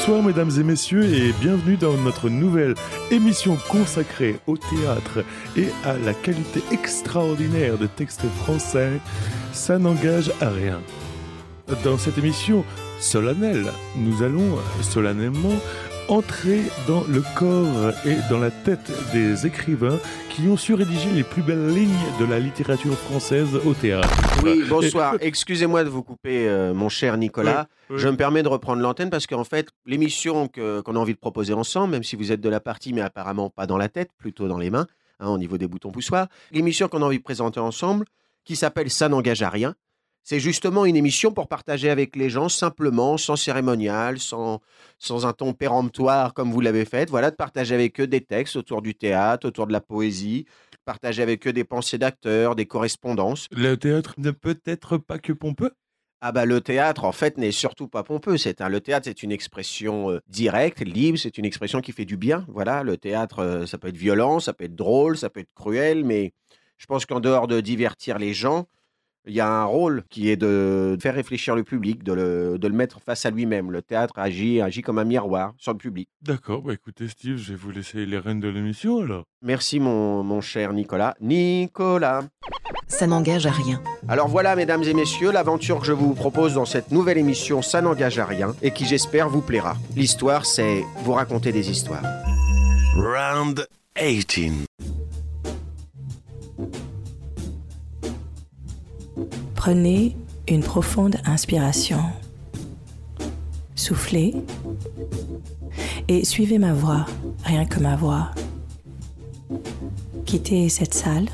Bonsoir mesdames et messieurs et bienvenue dans notre nouvelle émission consacrée au théâtre et à la qualité extraordinaire de textes français. Ça n'engage à rien. Dans cette émission solennelle, nous allons solennellement entrer dans le corps et dans la tête des écrivains qui ont su rédiger les plus belles lignes de la littérature française au théâtre. Oui, bonsoir. Excusez-moi de vous couper, euh, mon cher Nicolas. Oui, oui. Je me permets de reprendre l'antenne parce qu'en fait, l'émission qu'on a envie de proposer ensemble, même si vous êtes de la partie, mais apparemment pas dans la tête, plutôt dans les mains, hein, au niveau des boutons poussoirs, l'émission qu'on a envie de présenter ensemble, qui s'appelle Ça n'engage à rien, c'est justement une émission pour partager avec les gens simplement, sans cérémonial, sans, sans un ton péremptoire comme vous l'avez fait, voilà, de partager avec eux des textes autour du théâtre, autour de la poésie, partager avec eux des pensées d'acteurs, des correspondances. Le théâtre ne peut être pas que pompeux Ah bah le théâtre en fait n'est surtout pas pompeux. C'est un le théâtre c'est une expression euh, directe, libre. C'est une expression qui fait du bien. Voilà, le théâtre euh, ça peut être violent, ça peut être drôle, ça peut être cruel, mais je pense qu'en dehors de divertir les gens, il y a un rôle qui est de faire réfléchir le public, de le, de le mettre face à lui-même. Le théâtre agit, agit comme un miroir sur le public. D'accord, bah écoutez Steve, je vais vous laisser les rênes de l'émission alors. Merci mon, mon cher Nicolas. Nicolas. Ça n'engage à rien. Alors voilà, mesdames et messieurs, l'aventure que je vous propose dans cette nouvelle émission, ça n'engage à rien, et qui j'espère vous plaira. L'histoire, c'est vous raconter des histoires. Round 18. Prenez une profonde inspiration. Soufflez et suivez ma voix, rien que ma voix. Quittez cette salle,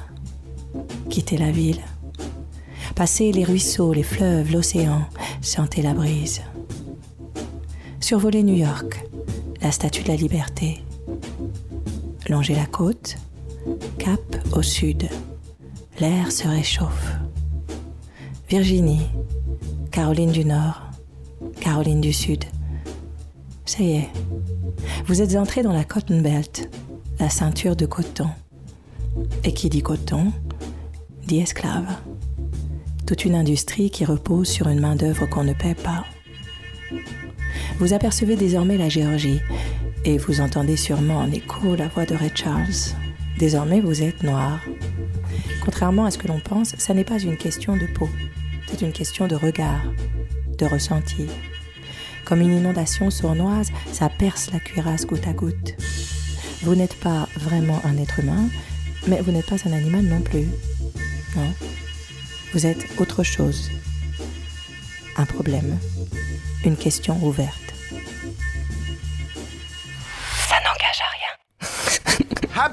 quittez la ville. Passez les ruisseaux, les fleuves, l'océan, sentez la brise. Survolez New York, la statue de la liberté. Longez la côte, cap au sud. L'air se réchauffe. Virginie, Caroline du Nord, Caroline du Sud. Ça y est, vous êtes entré dans la Cotton Belt, la ceinture de coton. Et qui dit coton, dit esclave. Toute une industrie qui repose sur une main-d'œuvre qu'on ne paie pas. Vous apercevez désormais la Géorgie et vous entendez sûrement en écho la voix de Ray Charles. Désormais, vous êtes noir. Contrairement à ce que l'on pense, ça n'est pas une question de peau. C'est une question de regard, de ressenti. Comme une inondation sournoise, ça perce la cuirasse goutte à goutte. Vous n'êtes pas vraiment un être humain, mais vous n'êtes pas un animal non plus. Non? Vous êtes autre chose. Un problème. Une question ouverte.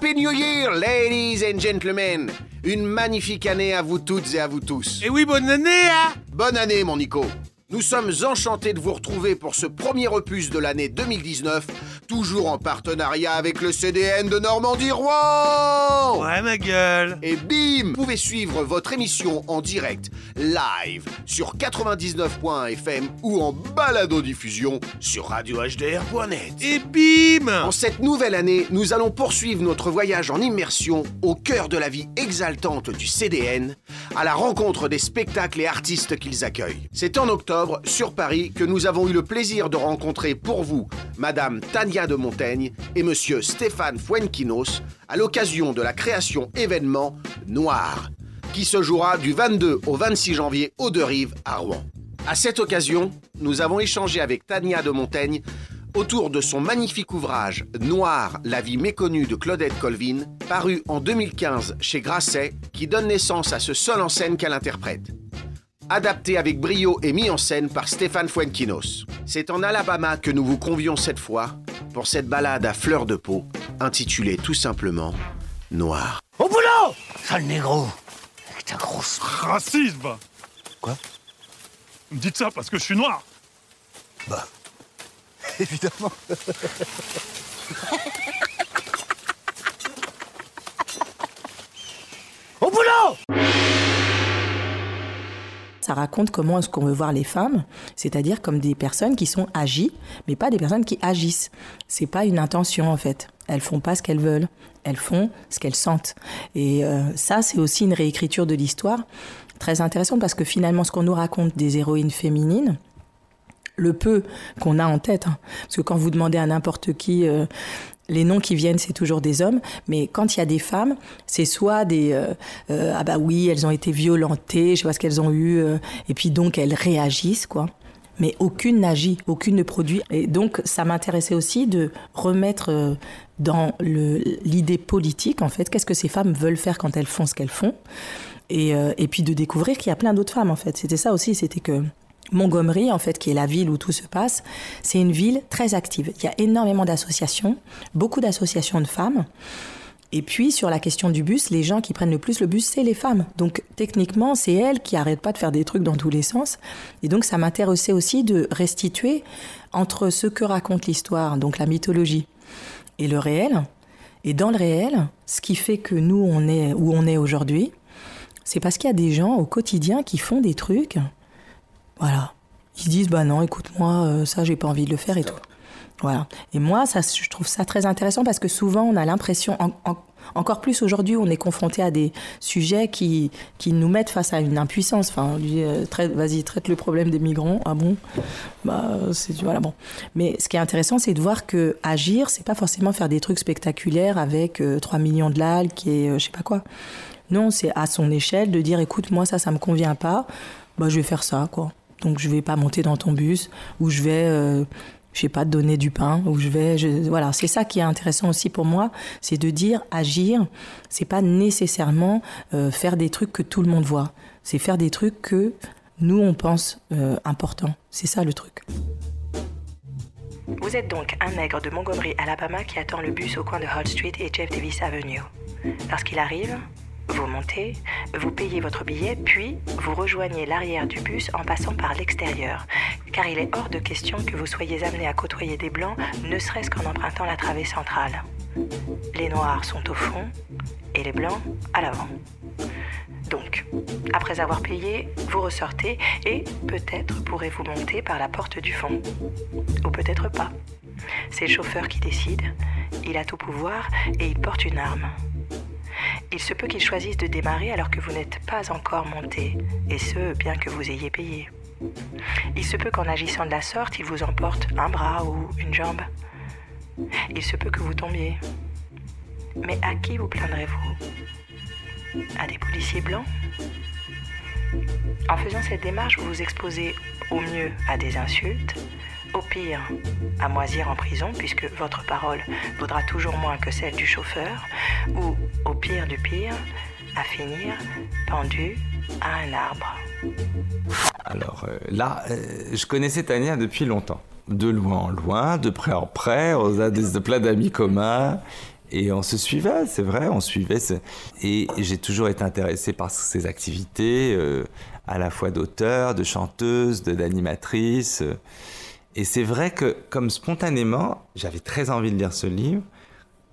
Happy New Year, ladies and gentlemen Une magnifique année à vous toutes et à vous tous. Et oui, bonne année, hein Bonne année, mon Nico. Nous sommes enchantés de vous retrouver pour ce premier opus de l'année 2019, toujours en partenariat avec le CDN de Normandie-Rouen Ouais, ma gueule. Et bim Vous pouvez suivre votre émission en direct, live, sur 99.fm ou en balado-diffusion sur radiohdr.net. Et bim En cette nouvelle année, nous allons poursuivre notre voyage en immersion au cœur de la vie exaltante du CDN, à la rencontre des spectacles et artistes qu'ils accueillent. C'est en octobre, sur Paris, que nous avons eu le plaisir de rencontrer pour vous Madame Tania de Montaigne et Monsieur Stéphane Fuenquinos à l'occasion de la création événement Noir, qui se jouera du 22 au 26 janvier aux Deux Rives à Rouen. À cette occasion, nous avons échangé avec Tania de Montaigne autour de son magnifique ouvrage Noir, la vie méconnue de Claudette Colvin, paru en 2015 chez Grasset, qui donne naissance à ce seul en scène qu'elle interprète. Adapté avec brio et mis en scène par Stéphane Fuenquinos. C'est en Alabama que nous vous convions cette fois pour cette balade à fleur de peau, intitulée tout simplement Noir. Au boulot! Sale négro! Avec ta grosse... Racisme! Quoi? Vous me dites ça parce que je suis noir. Bah... Évidemment. Au boulot Ça raconte comment est-ce qu'on veut voir les femmes, c'est-à-dire comme des personnes qui sont agies, mais pas des personnes qui agissent. C'est pas une intention en fait. Elles font pas ce qu'elles veulent, elles font ce qu'elles sentent. Et euh, ça, c'est aussi une réécriture de l'histoire très intéressante parce que finalement, ce qu'on nous raconte des héroïnes féminines, le peu qu'on a en tête. hein. Parce que quand vous demandez à n'importe qui, euh, les noms qui viennent, c'est toujours des hommes. Mais quand il y a des femmes, c'est soit des euh, euh, ah bah oui, elles ont été violentées, je sais pas ce qu'elles ont eu, euh, et puis donc elles réagissent quoi. Mais aucune n'agit, aucune ne produit. Et donc ça m'intéressait aussi de remettre dans l'idée politique en fait, qu'est-ce que ces femmes veulent faire quand elles font ce qu'elles font, et, et puis de découvrir qu'il y a plein d'autres femmes en fait. C'était ça aussi, c'était que Montgomery, en fait, qui est la ville où tout se passe, c'est une ville très active. Il y a énormément d'associations, beaucoup d'associations de femmes. Et puis, sur la question du bus, les gens qui prennent le plus le bus, c'est les femmes. Donc, techniquement, c'est elles qui arrêtent pas de faire des trucs dans tous les sens. Et donc, ça m'intéressait aussi de restituer entre ce que raconte l'histoire, donc la mythologie, et le réel. Et dans le réel, ce qui fait que nous, on est où on est aujourd'hui, c'est parce qu'il y a des gens au quotidien qui font des trucs voilà. Ils disent bah non, écoute-moi, euh, ça j'ai pas envie de le faire et tout. Voilà. Et moi, ça, je trouve ça très intéressant parce que souvent on a l'impression, en- en- encore plus aujourd'hui, on est confronté à des sujets qui, qui nous mettent face à une impuissance. Enfin, on lui dit, euh, traite- vas-y, traite le problème des migrants. Ah bon? Bah, euh, c'est voilà bon. Mais ce qui est intéressant, c'est de voir que agir, c'est pas forcément faire des trucs spectaculaires avec euh, 3 millions de likes et euh, je sais pas quoi. Non, c'est à son échelle de dire, écoute, moi ça, ça me convient pas. Bah, je vais faire ça, quoi. Donc je vais pas monter dans ton bus ou je vais, euh, je sais pas, donner du pain ou je vais, je- voilà, c'est ça qui est intéressant aussi pour moi, c'est de dire agir, c'est pas nécessairement euh, faire des trucs que tout le monde voit, c'est faire des trucs que nous on pense euh, importants. C'est ça le truc. Vous êtes donc un nègre de Montgomery, Alabama, qui attend le bus au coin de Hall Street et Jeff Davis Avenue. Lorsqu'il arrive, vous montez, vous payez votre billet, puis vous rejoignez l'arrière du bus en passant par l'extérieur, car il est hors de question que vous soyez amené à côtoyer des blancs, ne serait-ce qu'en empruntant la travée centrale. Les noirs sont au fond et les blancs à l'avant. Donc, après avoir payé, vous ressortez et peut-être pourrez-vous monter par la porte du fond. Ou peut-être pas. C'est le chauffeur qui décide, il a tout pouvoir et il porte une arme. Il se peut qu'il choisisse de démarrer alors que vous n'êtes pas encore monté, et ce, bien que vous ayez payé. Il se peut qu'en agissant de la sorte, il vous emporte un bras ou une jambe. Il se peut que vous tombiez. Mais à qui vous plaindrez-vous? À des policiers blancs? En faisant cette démarche, vous vous exposez au mieux à des insultes, au pire à moisir en prison, puisque votre parole vaudra toujours moins que celle du chauffeur, ou au pire du pire, à finir pendu à un arbre. Alors euh, là, euh, je connaissais Tania depuis longtemps. De loin en loin, de près en près, on a des, plein d'amis communs. Et on se suivait, c'est vrai, on suivait. Et j'ai toujours été intéressé par ses activités, euh, à la fois d'auteur, de chanteuse, d'animatrice. Et c'est vrai que, comme spontanément, j'avais très envie de lire ce livre.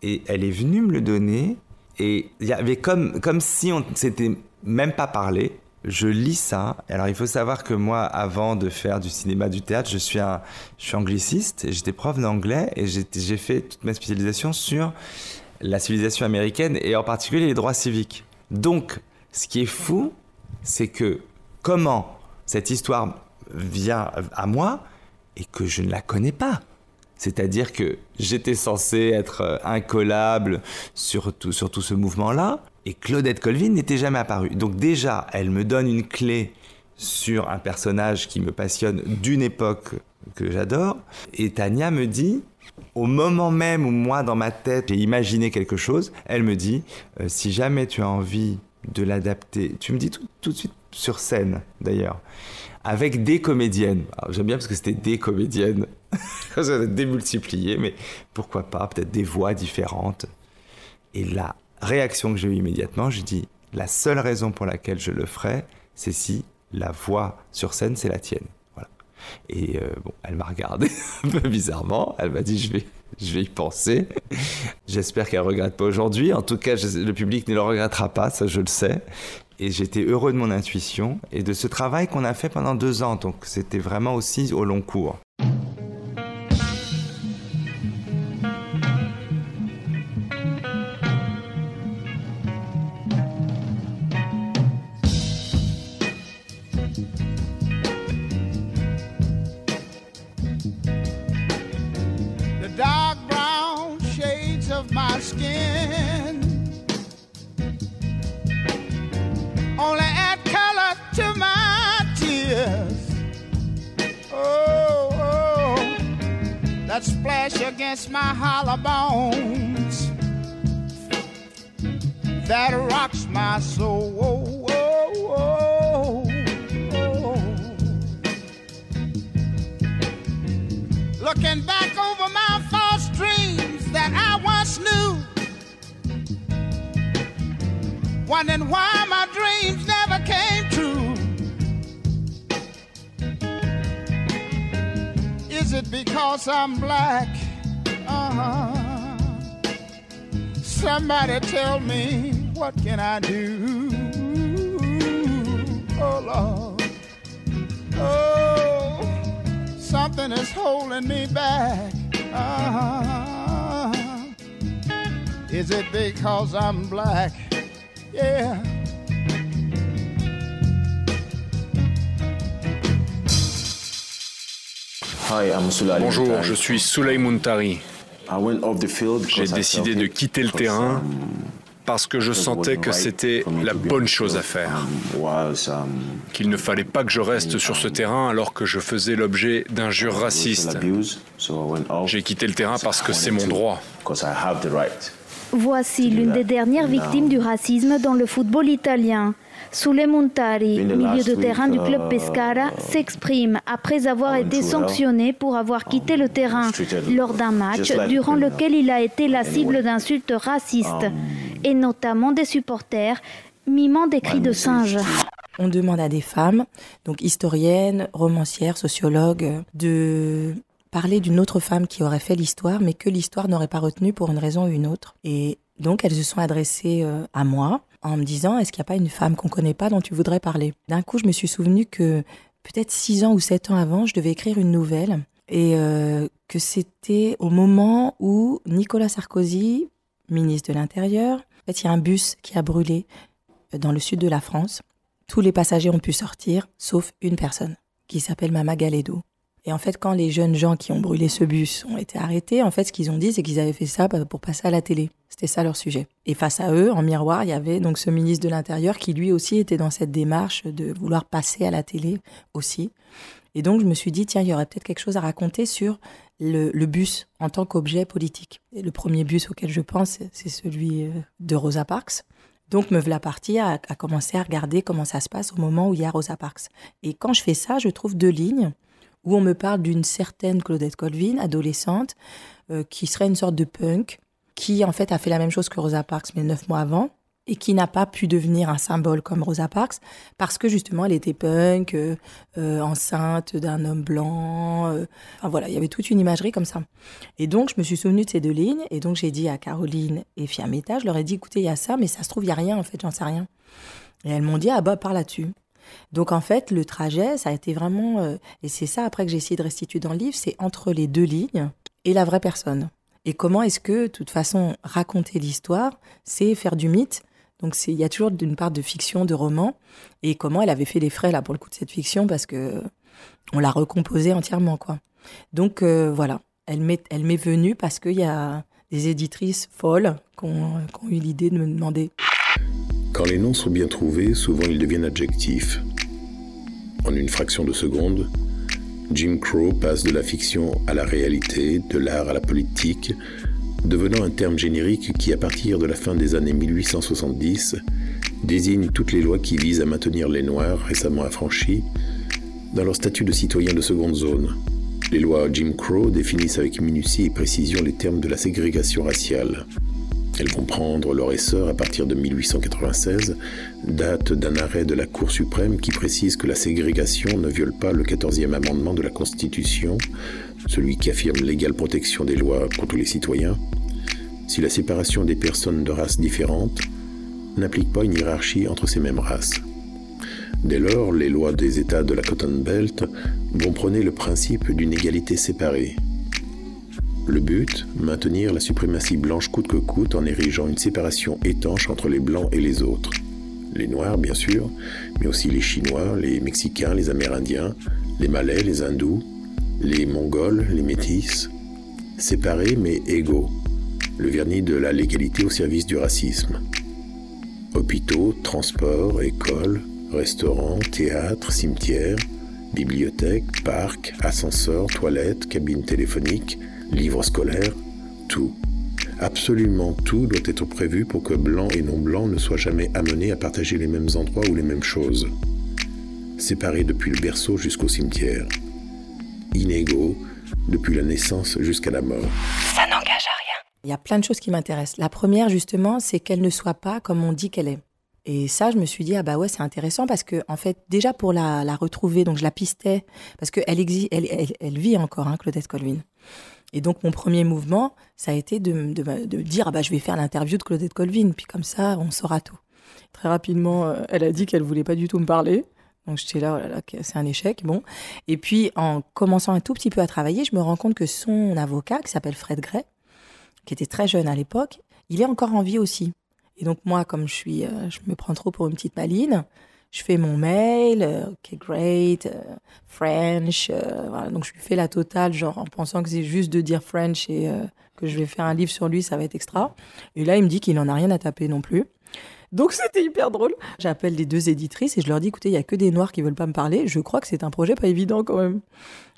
Et elle est venue me le donner. Et il y avait comme, comme si on s'était même pas parlé. Je lis ça. Alors il faut savoir que moi, avant de faire du cinéma, du théâtre, je suis, un, je suis angliciste j'étais prof d'anglais et j'ai fait toute ma spécialisation sur la civilisation américaine et en particulier les droits civiques. Donc, ce qui est fou, c'est que comment cette histoire vient à moi et que je ne la connais pas. C'est-à-dire que j'étais censé être euh, incollable sur tout, sur tout ce mouvement-là, et Claudette Colvin n'était jamais apparue. Donc déjà, elle me donne une clé sur un personnage qui me passionne d'une époque que j'adore, et Tania me dit, au moment même où moi, dans ma tête, j'ai imaginé quelque chose, elle me dit, euh, si jamais tu as envie de l'adapter, tu me dis tout, tout de suite sur scène, d'ailleurs, avec des comédiennes. J'aime bien parce que c'était des comédiennes. Ça démultiplié, mais pourquoi pas, peut-être des voix différentes. Et la réaction que j'ai eue immédiatement, je dis, la seule raison pour laquelle je le ferai, c'est si la voix sur scène, c'est la tienne. Voilà. Et euh, bon, elle m'a regardé un peu bizarrement, elle m'a dit, je vais, je vais y penser. J'espère qu'elle ne regrette pas aujourd'hui. En tout cas, le public ne le regrettera pas, ça je le sais. Et j'étais heureux de mon intuition et de ce travail qu'on a fait pendant deux ans. Donc c'était vraiment aussi au long cours. Against my hollow bones that rocks my soul. Looking back over my false dreams that I once knew, wondering why my dreams it because I'm black? Uh-huh. Somebody tell me what can I do? Oh Lord, oh, something is holding me back. Uh-huh. Is it because I'm black? Yeah. Bonjour, je suis Souley Muntari. J'ai décidé de quitter le terrain parce que je sentais que c'était la bonne chose à faire. Qu'il ne fallait pas que je reste sur ce terrain alors que je faisais l'objet d'injures racistes. J'ai quitté le terrain parce que c'est mon droit. Voici l'une des dernières victimes du racisme dans le football italien. Sule Montari, milieu de terrain du club Pescara, s'exprime après avoir été sanctionné pour avoir quitté le terrain lors d'un match durant lequel il a été la cible d'insultes racistes, et notamment des supporters mimant des cris de singe. On demande à des femmes, donc historiennes, romancières, sociologues, de parler d'une autre femme qui aurait fait l'histoire, mais que l'histoire n'aurait pas retenue pour une raison ou une autre. Et donc elles se sont adressées à moi en me disant est-ce qu'il n'y a pas une femme qu'on connaît pas dont tu voudrais parler? D'un coup, je me suis souvenu que peut-être six ans ou sept ans avant, je devais écrire une nouvelle et euh, que c'était au moment où Nicolas Sarkozy, ministre de l'Intérieur, en fait, il y a un bus qui a brûlé dans le sud de la France. Tous les passagers ont pu sortir, sauf une personne qui s'appelle Mama Galedo. Et en fait, quand les jeunes gens qui ont brûlé ce bus ont été arrêtés, en fait, ce qu'ils ont dit, c'est qu'ils avaient fait ça pour passer à la télé. C'était ça leur sujet. Et face à eux, en miroir, il y avait donc ce ministre de l'Intérieur qui lui aussi était dans cette démarche de vouloir passer à la télé aussi. Et donc, je me suis dit, tiens, il y aurait peut-être quelque chose à raconter sur le, bus en tant qu'objet politique. Et le premier bus auquel je pense, c'est celui euh, de Rosa Parks. Donc, me voilà partie à, commencer à regarder comment ça se passe au moment où il y a Rosa Parks. Et quand je fais ça, je trouve deux lignes où on me parle d'une certaine Claudette Colvin, adolescente, euh, qui serait une sorte de punk, qui en fait a fait la même chose que Rosa Parks, mais neuf mois avant, et qui n'a pas pu devenir un symbole comme Rosa Parks, parce que justement elle était punk, euh, euh, enceinte d'un homme blanc. enfin voilà, il y avait toute une imagerie comme ça. Et donc je me suis souvenue de ces deux lignes, et donc j'ai dit à Caroline et Fiametta, je leur ai dit écoutez, il y a ça, mais ça se trouve, il n'y a rien en fait, j'en sais rien. Et elles m'ont dit ah bah par là-dessus. Donc en fait, le trajet, ça a été vraiment, euh, et c'est ça après que j'ai essayé de restituer dans le livre, c'est entre les deux lignes et la vraie personne. Et comment est-ce que, de toute façon, raconter l'histoire, c'est faire du mythe? Donc il y a toujours une part de fiction, de roman, et comment elle avait fait les frais là pour le coup de cette fiction? Parce que on l'a recomposée entièrement quoi. Donc euh, voilà, elle m'est elle m'est venue parce qu'il y a des éditrices folles qui ont eu l'idée de me demander quand les noms sont bien trouvés, souvent ils deviennent adjectifs. En une fraction de seconde, Jim Crow passe de la fiction à la réalité, de l'art à la politique, devenant un terme générique qui, à partir de la fin des années 1870, désigne toutes les lois qui visent à maintenir les Noirs récemment affranchis dans leur statut de citoyens de seconde zone. Les lois Jim Crow définissent avec minutie et précision les termes de la ségrégation raciale. Elles vont prendre leur essor à partir de 1896, date d'un arrêt de la Cour suprême qui précise que la ségrégation ne viole pas le 14e amendement de la Constitution, celui qui affirme l'égale protection des lois pour tous les citoyens, si la séparation des personnes de races différentes n'implique pas une hiérarchie entre ces mêmes races. Dès lors, les lois des États de la Cotton Belt vont prôner le principe d'une égalité séparée, le but, maintenir la suprématie blanche coûte que coûte en érigeant une séparation étanche entre les blancs et les autres. Les noirs, bien sûr, mais aussi les chinois, les mexicains, les amérindiens, les malais, les hindous, les mongols, les métis. Séparés mais égaux. Le vernis de la légalité au service du racisme. Hôpitaux, transports, écoles, restaurants, théâtres, cimetières, bibliothèques, parcs, ascenseurs, toilettes, cabines téléphoniques, livres scolaires, tout. Absolument tout doit être prévu pour que blancs et non-blancs ne soient jamais amenés à partager les mêmes endroits ou les mêmes choses. Séparés depuis le berceau jusqu'au cimetière. Inégaux depuis la naissance jusqu'à la mort. Ça n'engage à rien. Il y a plein de choses qui m'intéressent. La première, justement, c'est qu'elle ne soit pas comme on dit qu'elle est. Et ça, je me suis dit, ah bah ouais, c'est intéressant parce que, en fait, déjà pour la, retrouver, donc je la pistais, parce qu'elle elle, elle, vit encore, hein, Claudette Colvin. Et donc, mon premier mouvement, ça a été de, dire, ah bah, je vais faire l'interview de Claudette Colvin, puis comme ça, on saura tout. Très rapidement, euh, elle a dit qu'elle voulait pas du tout me parler. Donc, j'étais là, oh là, là c'est un échec. Bon. Et puis, en commençant un tout petit peu à travailler, je me rends compte que son avocat, qui s'appelle Fred Gray, qui était très jeune à l'époque, il est encore en vie aussi. Et donc moi, comme je suis, euh, je me prends trop pour une petite maline, je fais mon mail, euh, ok great, euh, French, voilà. donc je lui fais la totale, genre en pensant que c'est juste de dire French et que je vais faire un livre sur lui, ça va être extra. Et là, il me dit qu'il n'en a rien à taper non plus. Donc c'était hyper drôle. J'appelle les deux éditrices et je leur dis, écoutez, il y a que des noirs qui veulent pas me parler. Je crois que c'est un projet pas évident quand même.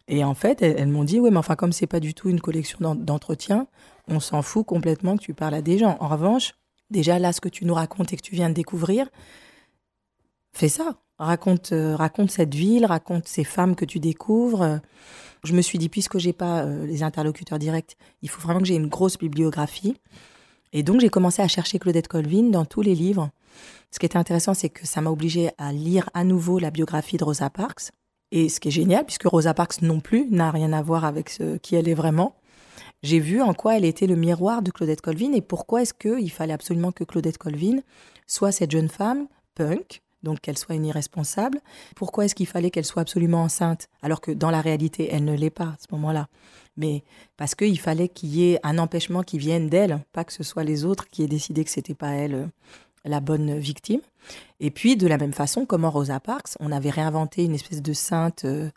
Et en fait, elles, m'ont dit, oui, mais enfin, comme c'est pas du tout une collection d'entretien, on s'en fout complètement que tu parles à des gens. En revanche, Déjà là, ce que tu nous racontes et que tu viens de découvrir, fais ça. Raconte, euh, raconte cette ville, raconte ces femmes que tu découvres. Je me suis dit, puisque j'ai pas euh, les interlocuteurs directs, il faut vraiment que j'ai une grosse bibliographie. Et donc j'ai commencé à chercher Claudette Colvin dans tous les livres. Ce qui était intéressant, c'est que ça m'a obligé à lire à nouveau la biographie de Rosa Parks. Et ce qui est génial, puisque Rosa Parks non plus n'a rien à voir avec ce, qui elle est vraiment j'ai vu en quoi elle était le miroir de Claudette Colvin et pourquoi est-ce qu'il fallait absolument que Claudette Colvin soit cette jeune femme punk, donc qu'elle soit une irresponsable. Pourquoi est-ce qu'il fallait qu'elle soit absolument enceinte alors que dans la réalité, elle ne l'est pas à ce moment-là? Mais parce qu'il fallait qu'il y ait un empêchement qui vienne d'elle, pas que ce soit les autres qui aient décidé que c'était pas elle euh, la bonne victime. Et puis, de la même façon, comme en Rosa Parks, on avait réinventé une espèce de sainte euh,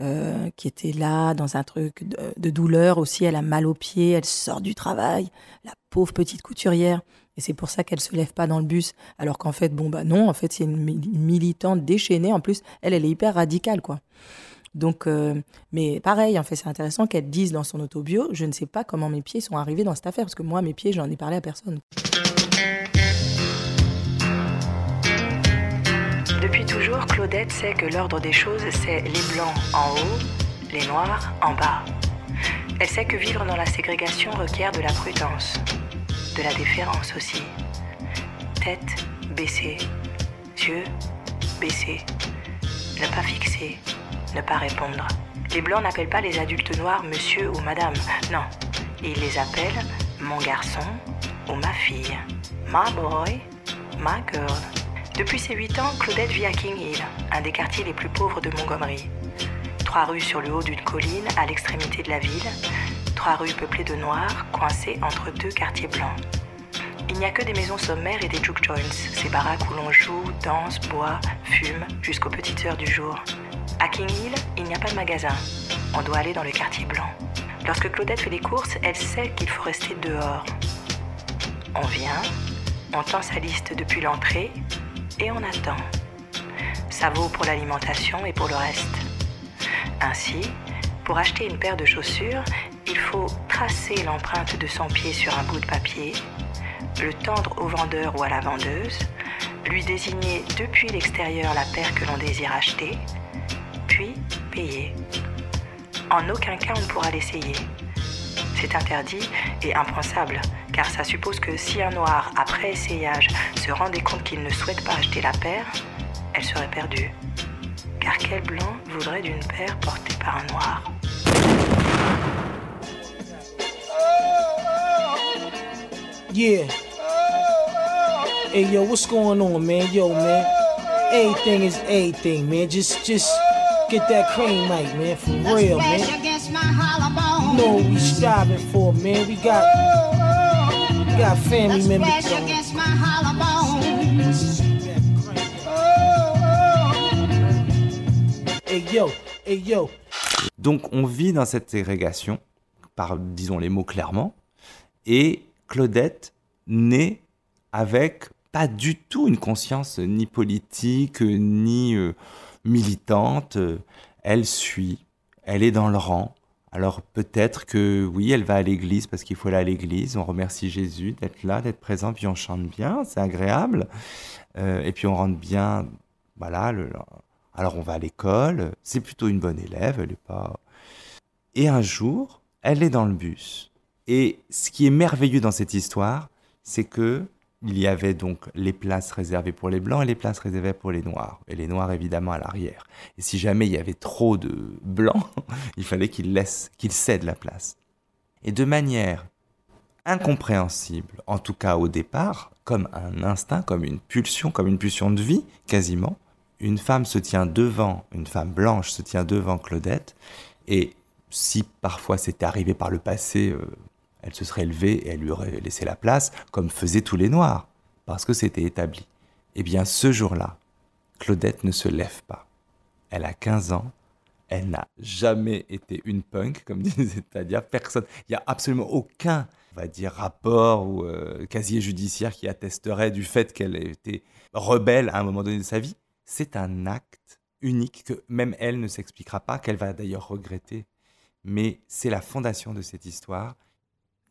euh, qui était là dans un truc de, douleur aussi. Elle a mal aux pieds, elle sort du travail, la pauvre petite couturière. Et c'est pour ça qu'elle se lève pas dans le bus. Alors qu'en fait, bon, bah non, en fait, c'est une militante déchaînée. En plus, elle, elle est hyper radicale, quoi. Donc, euh, mais pareil, en fait, c'est intéressant qu'elle dise dans son autobio, je ne sais pas comment mes pieds sont arrivés dans cette affaire, parce que moi, mes pieds, j'en ai parlé à personne. Depuis toujours, Claudette sait que l'ordre des choses, c'est les blancs en haut, les noirs en bas. Elle sait que vivre dans la ségrégation requiert de la prudence, de la déférence aussi. Tête baissée, yeux baissés, ne pas fixer, ne pas répondre. Les blancs n'appellent pas les adultes noirs monsieur ou madame, non. Ils les appellent mon garçon ou ma fille, my boy, my girl. Depuis ses 8 ans, Claudette vit à King Hill, un des quartiers les plus pauvres de Montgomery. Trois rues sur le haut d'une colline à l'extrémité de la ville, trois rues peuplées de noirs, coincées entre deux quartiers blancs. Il n'y a que des maisons sommaires et des juke joints, ces baraques où l'on joue, danse, boit, fume jusqu'aux petites heures du jour. À King Hill, il n'y a pas de magasin. On doit aller dans le quartier blanc. Lorsque Claudette fait des courses, elle sait qu'il faut rester dehors. On vient, on tend sa liste depuis l'entrée, et on attend. Ça vaut pour l'alimentation et pour le reste. Ainsi, pour acheter une paire de chaussures, il faut tracer l'empreinte de son pied sur un bout de papier, le tendre au vendeur ou à la vendeuse, lui désigner depuis l'extérieur la paire que l'on désire acheter, puis payer. En aucun cas on ne pourra l'essayer. C'est interdit et impensable, car ça suppose que si un noir, après essayage, se rendait compte qu'il ne souhaite pas acheter la paire, elle serait perdue. Car quel blanc voudrait d'une paire portée par un noir? Yeah. Hey yo, what's going on, man? Yo, man. Everything is everything, man. Just, just get that cream right, man. For real, man. You know what we striving for, man. We got Donc on vit dans cette ségrégation, par disons les mots clairement, et Claudette naît avec pas du tout une conscience ni politique ni euh, militante. Elle suit, elle est dans le rang, Alors peut-être que oui, elle va à l'église parce qu'il faut aller à l'église, on remercie Jésus d'être là, d'être présent, puis on chante bien, c'est agréable. Euh, et puis on rentre bien, voilà, alors on va à l'école, c'est plutôt une bonne élève, elle pas... Et un jour, elle est dans le bus. Et ce qui est merveilleux dans cette histoire, c'est que il y avait donc les places réservées pour les blancs et les places réservées pour les noirs. Et les noirs, évidemment, à l'arrière. Et si jamais il y avait trop de blancs, il fallait qu'ils laissent, qu'ils cèdent la place. Et de manière incompréhensible, en tout cas au départ, comme un instinct, comme une pulsion, comme une pulsion de vie, quasiment, une femme se tient devant, une femme blanche se tient devant Claudette, et si parfois c'était arrivé par le passé, euh, elle se serait levée et elle lui aurait laissé la place, comme faisaient tous les Noirs, parce que c'était établi. Eh bien, ce jour-là, Claudette ne se lève pas. Elle a 15 ans, elle n'a jamais été une punk, comme disait c'est-à-dire personne. Il n'y a absolument aucun, on va dire, rapport ou euh, casier judiciaire qui attesterait du fait qu'elle ait été rebelle à un moment donné de sa vie. C'est un acte unique que même elle ne s'expliquera pas, qu'elle va d'ailleurs regretter. Mais c'est la fondation de cette histoire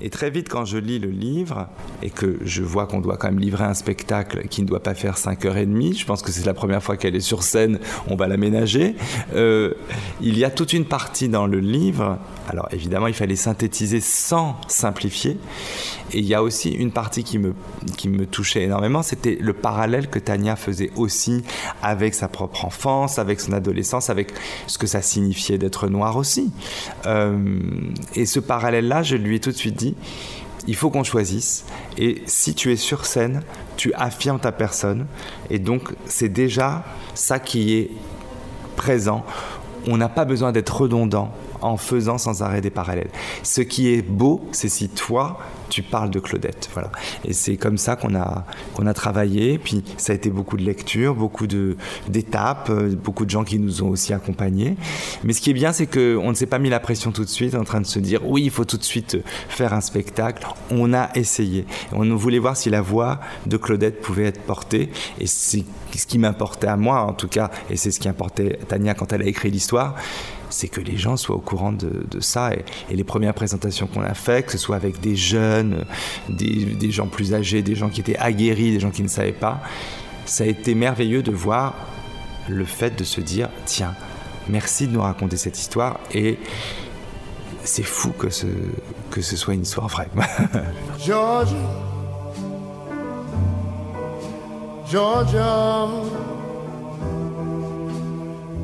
Et très vite, quand je lis le livre et que je vois qu'on doit quand même livrer un spectacle qui ne doit pas faire 5h30, je pense que c'est la première fois qu'elle est sur scène, on va l'aménager. Euh, il y a toute une partie dans le livre, alors évidemment, il fallait synthétiser sans simplifier. Et il y a aussi une partie qui me, qui me touchait énormément, c'était le parallèle que Tania faisait aussi avec sa propre enfance, avec son adolescence, avec ce que ça signifiait d'être noir aussi. Euh, et ce parallèle-là, je lui ai tout de suite dit, il faut qu'on choisisse. Et si tu es sur scène, tu affirmes ta personne. Et donc, c'est déjà ça qui est présent. On n'a pas besoin d'être redondant en faisant sans arrêt des parallèles. Ce qui est beau, c'est si toi, tu parles de Claudette. Voilà. Et c'est comme ça qu'on a, a travaillé. Puis ça a été beaucoup de lectures, beaucoup d'étapes, euh, beaucoup de gens qui nous ont aussi accompagnés. Mais ce qui est bien, c'est qu'on ne s'est pas mis la pression tout de suite en train de se dire oui, il faut tout de suite faire un spectacle. On a essayé. On voulait voir si la voix de Claudette pouvait être portée. Et c'est ce qui m'importait à moi, en tout cas, et c'est ce qui importait Tania quand elle a écrit l'histoire c'est que les gens soient au courant de, ça. Et, les premières présentations qu'on a faites, que ce soit avec des jeunes, des, gens plus âgés, des gens qui étaient aguerris, des gens qui ne savaient pas, ça a été merveilleux de voir le fait de se dire, tiens, merci de nous raconter cette histoire et c'est fou que ce, soit une histoire vraie.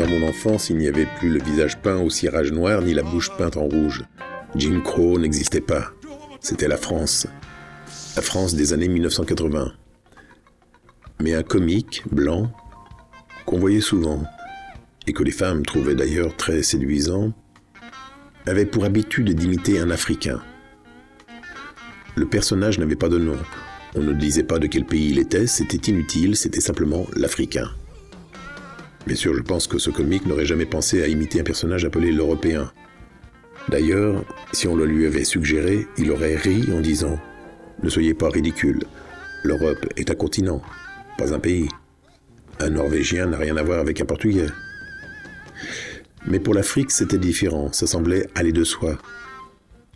Dans mon enfance, il n'y avait plus le visage peint au cirage noir ni la bouche peinte en rouge. Jim Crow n'existait pas. C'était la France la France des années 1980. Mais un comique blanc, qu'on voyait souvent, et que les femmes trouvaient d'ailleurs très séduisant, avait pour habitude d'imiter un Africain. Le personnage n'avait pas de nom, on ne disait pas de quel pays il était, c'était inutile, c'était simplement l'Africain. Bien sûr, je pense que ce comique n'aurait jamais pensé à imiter un personnage appelé l'Européen. D'ailleurs, si on le lui avait suggéré, il aurait ri en disant ne soyez pas ridicule. L'Europe est un continent, pas un pays. Un Norvégien n'a rien à voir avec un Portugais. Mais pour l'Afrique, c'était différent, ça semblait aller de soi.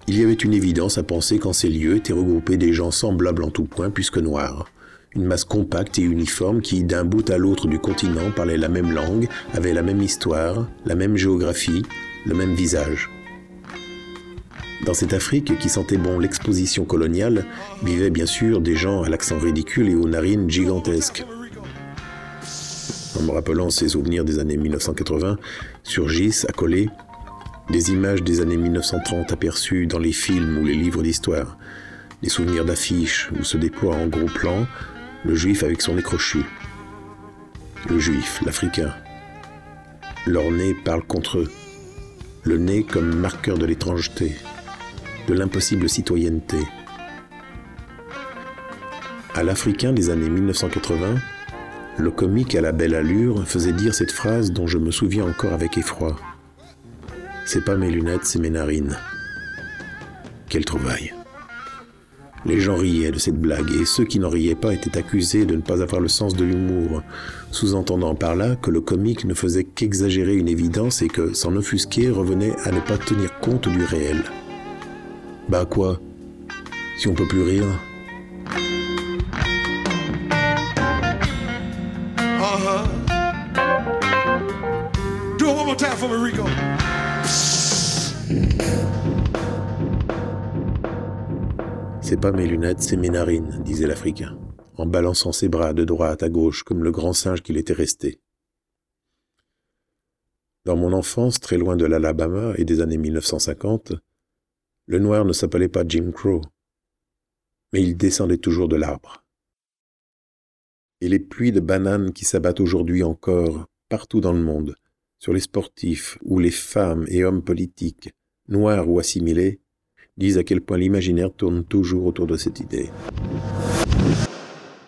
Il y avait une évidence à penser qu'en ces lieux étaient regroupés des gens semblables en tout point puisque noirs. Une masse compacte et uniforme qui, d'un bout à l'autre du continent, parlait la même langue, avait la même histoire, la même géographie, le même visage. Dans cette Afrique qui sentait bon l'exposition coloniale, vivaient bien sûr des gens à l'accent ridicule et aux narines gigantesques. En me rappelant ces souvenirs des années 1980, surgissent, accolés, des images des années 1930 aperçues dans les films ou les livres d'histoire, des souvenirs d'affiches où se déploie en gros plan le juif avec son nez crochu. Le juif, l'Africain. Leur nez parle contre eux. Le nez comme marqueur de l'étrangeté, de l'impossible citoyenneté. À l'Africain des années 1980, le comique à la belle allure faisait dire cette phrase dont je me souviens encore avec effroi. C'est pas mes lunettes, c'est mes narines. Quelle trouvaille. Les gens riaient de cette blague et ceux qui n'en riaient pas étaient accusés de ne pas avoir le sens de l'humour, sous-entendant par là que le comique ne faisait qu'exagérer une évidence et que s'en offusquer revenait à ne pas tenir compte du réel. Bah quoi? Si on peut plus rire? Pas mes lunettes, c'est mes narines, disait l'Africain, en balançant ses bras de droite à gauche comme le grand singe qu'il était resté. Dans mon enfance, très loin de l'Alabama et des années 1950, le noir ne s'appelait pas Jim Crow, mais il descendait toujours de l'arbre. Et les pluies de bananes qui s'abattent aujourd'hui encore, partout dans le monde, sur les sportifs ou les femmes et hommes politiques, noirs ou assimilés, disent à quel point l'imaginaire tourne toujours autour de cette idée.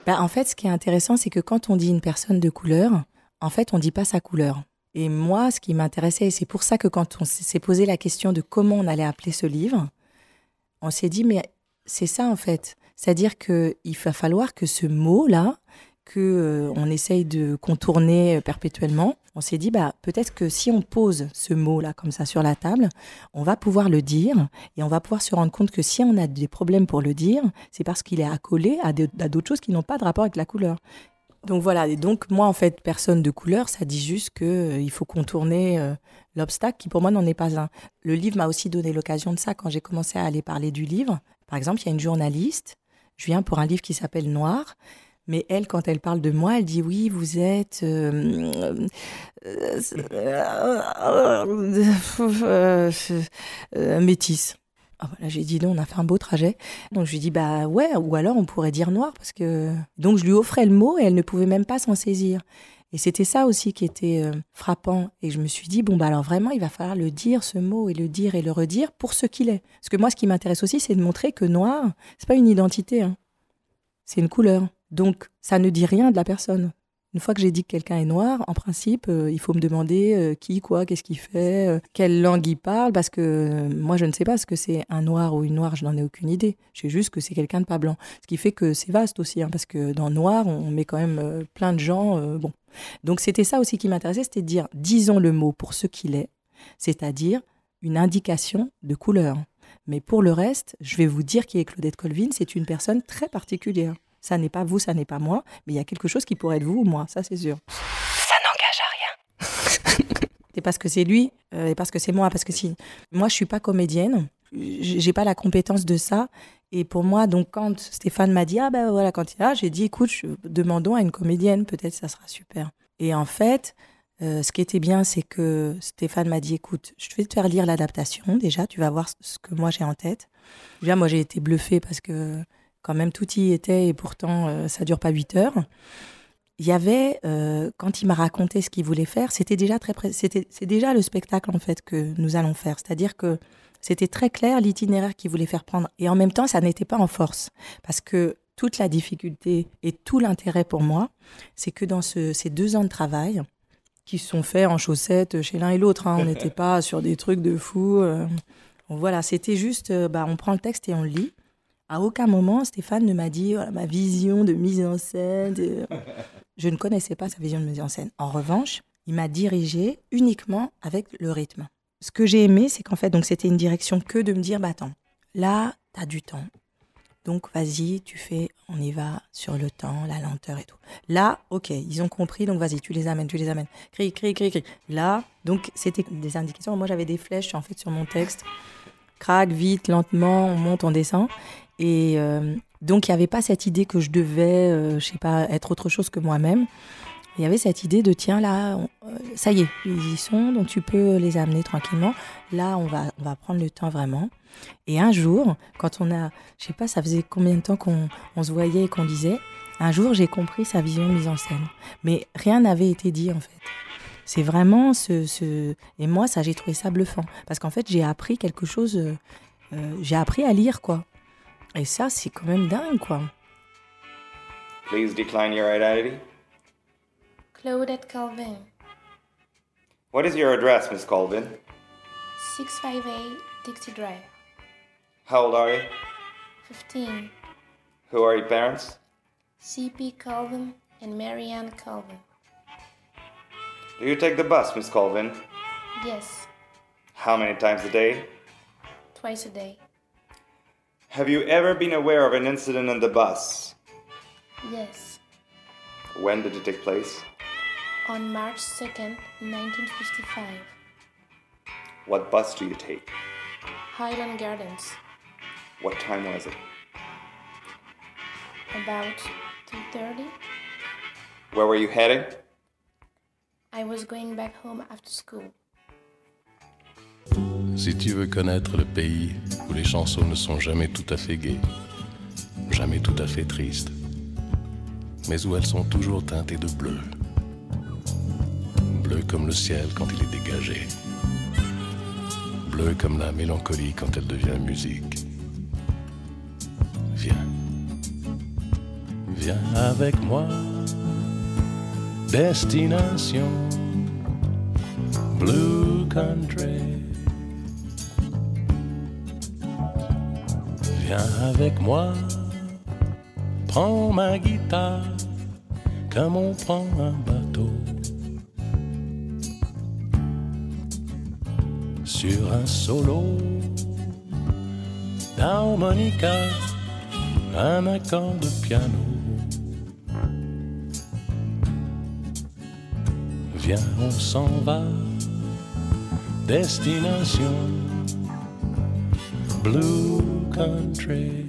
Bah, en fait, ce qui est intéressant, c'est que quand on dit une personne de couleur, en fait, on dit pas sa couleur. Et moi, ce qui m'intéressait, et c'est pour ça que quand on s'est posé la question de comment on allait appeler ce livre, on s'est dit, mais c'est ça en fait. C'est-à-dire qu'il va falloir que ce mot-là, que euh, on essaye de contourner perpétuellement, on s'est dit bah peut-être que si on pose ce mot là comme ça sur la table, on va pouvoir le dire et on va pouvoir se rendre compte que si on a des problèmes pour le dire, c'est parce qu'il est accolé à d'autres choses qui n'ont pas de rapport avec la couleur. Donc voilà, et donc moi en fait, personne de couleur, ça dit juste qu'il euh, faut contourner l'obstacle qui pour moi n'en est pas un. Le livre m'a aussi donné l'occasion de ça quand j'ai commencé à aller parler du livre. Par exemple, il y a une journaliste, je viens pour un livre qui s'appelle Noir, mais elle, quand elle parle de moi, elle dit oui, vous êtes euh, euh, euh, métisse. Ah, voilà, j'ai dit non, on a fait un beau trajet. Donc je lui dis bah ouais, ou alors on pourrait dire noir parce que donc je lui offrais le mot et elle ne pouvait même pas s'en saisir. Et c'était ça aussi qui était frappant. Et je me suis dit bon bah alors vraiment il va falloir le dire ce mot et le dire et le redire pour ce qu'il est. Parce que moi ce qui m'intéresse aussi c'est de montrer que noir c'est pas une identité, hein. c'est une couleur. Donc, ça ne dit rien de la personne. Une fois que j'ai dit que quelqu'un est noir, en principe, euh, il faut me demander euh, qui, quoi, qu'est-ce qu'il fait, euh, quelle langue il parle, parce que moi, je ne sais pas ce que c'est un noir ou une noire, je n'en ai aucune idée. Je sais juste que c'est quelqu'un de pas blanc. Ce qui fait que c'est vaste aussi, hein, parce que dans noir, on met quand même plein de gens. bon. Donc, c'était ça aussi qui m'intéressait, c'était de dire, disons le mot pour ce qu'il est, c'est-à-dire une indication de couleur. Mais pour le reste, je vais vous dire qui est Claudette Colvin, c'est une personne très particulière. Ça n'est pas vous, ça n'est pas moi, mais il y a quelque chose qui pourrait être vous ou moi, ça c'est sûr. Ça n'engage à rien. c'est parce que c'est lui euh, et parce que c'est moi. Parce que si moi je suis pas comédienne, j'ai pas la compétence de ça. Et pour moi, donc quand Stéphane m'a dit ah ben voilà quand il a, j'ai dit écoute, demandons à une comédienne, peut-être ça sera super. Et en fait, euh, ce qui était bien, c'est que Stéphane m'a dit écoute, je vais te faire lire l'adaptation déjà, tu vas voir ce que moi j'ai en tête. Déjà, moi j'ai été bluffée parce que quand même tout y était et pourtant euh, ça dure pas huit heures. Il y avait, euh, quand il m'a raconté ce qu'il voulait faire, c'était déjà très, c'était, c'est déjà le spectacle en fait que nous allons faire. C'est-à-dire que c'était très clair l'itinéraire qu'il voulait faire prendre. Et en même temps, ça n'était pas en force. Parce que toute la difficulté et tout l'intérêt pour moi, c'est que dans ce, ces deux ans de travail, qui sont faits en chaussettes chez l'un et l'autre, hein, on n'était pas sur des trucs de fou. Euh, voilà, c'était juste, bah, on prend le texte et on le lit. À aucun moment, Stéphane ne m'a dit ma vision de mise en scène. Je ne connaissais pas sa vision de mise en scène. En revanche, il m'a dirigé uniquement avec le rythme. Ce que j'ai aimé, c'est qu'en fait, donc c'était une direction que de me dire bah attends, là, tu as du temps. Donc vas-y, tu fais, on y va sur le temps, la lenteur et tout. Là, ok, ils ont compris, donc vas-y, tu les amènes, tu les amènes. Crie, crie, crie, crie. Là, donc c'était des indications. Moi, j'avais des flèches en fait sur mon texte. Crac, vite, lentement, on monte, on descend. Et euh, donc, il n'y avait pas cette idée que je devais, euh, je sais pas, être autre chose que moi-même. Il y avait cette idée de tiens là, ça y est, ils y sont, donc tu peux les amener tranquillement. Là, on va, on va prendre le temps vraiment. Et un jour, quand on a, je sais pas, ça faisait combien de temps qu'on on se voyait et qu'on disait, un jour j'ai compris sa vision de mise en scène. Mais rien n'avait été dit en fait. C'est vraiment ce, ce, Et moi, ça, j'ai trouvé ça bluffant. Parce qu'en fait, j'ai appris quelque chose. Euh, euh, j'ai appris à lire, quoi. Et ça, c'est quand même dingue, quoi. Please decline your identity. Claudette Calvin. What is your address, Miss Colvin? 658 Dixie Drive. How old are you? 15. Who are your parents? C.P. Colvin and Marianne Colvin. Do you take the bus, Miss Colvin? Yes. How many times a day? Twice a day. Have you ever been aware of an incident on the bus? Yes. When did it take place? On March 2nd, 1955. What bus do you take? Highland Gardens. What time was it? About 2:30. Where were you heading? I was going back home after school. Si tu veux connaître le pays où les chansons ne sont jamais tout à fait gaies, jamais tout à fait tristes, mais où elles sont toujours teintées de bleu, bleu comme le ciel quand il est dégagé, bleu comme la mélancolie quand elle devient musique. Viens, viens avec moi, destination. Blue Country. Viens avec moi, prends ma guitare comme on prend un bateau. Sur un solo d'harmonica, un accord de piano. Viens, on s'en va, destination Blue Country.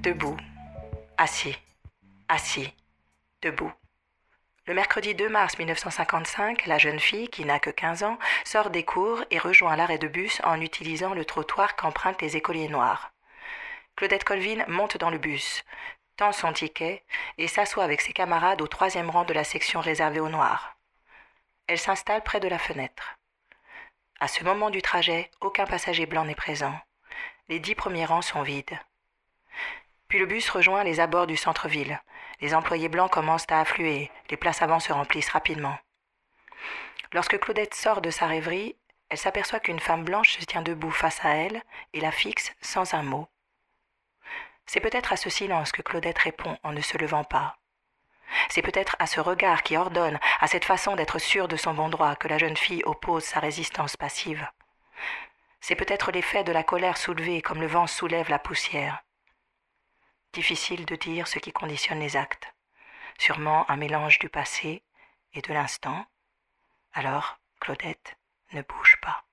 Debout, assis, assis, debout. Le mercredi 2 mars 1955, la jeune fille, qui n'a que 15 ans, sort des cours et rejoint l'arrêt de bus en utilisant le trottoir qu'empruntent les écoliers noirs. Claudette Colvin monte dans le bus, tend son ticket et s'assoit avec ses camarades au troisième rang de la section réservée aux noirs. Elle s'installe près de la fenêtre. À ce moment du trajet, aucun passager blanc n'est présent. Les dix premiers rangs sont vides. Puis le bus rejoint les abords du centre-ville. Les employés blancs commencent à affluer, les places avant se remplissent rapidement. Lorsque Claudette sort de sa rêverie, elle s'aperçoit qu'une femme blanche se tient debout face à elle et la fixe sans un mot. C'est peut-être à ce silence que Claudette répond en ne se levant pas. C'est peut-être à ce regard qui ordonne, à cette façon d'être sûre de son bon droit, que la jeune fille oppose sa résistance passive. C'est peut-être l'effet de la colère soulevée comme le vent soulève la poussière. Difficile de dire ce qui conditionne les actes. Sûrement un mélange du passé et de l'instant. Alors, Claudette ne bouge pas.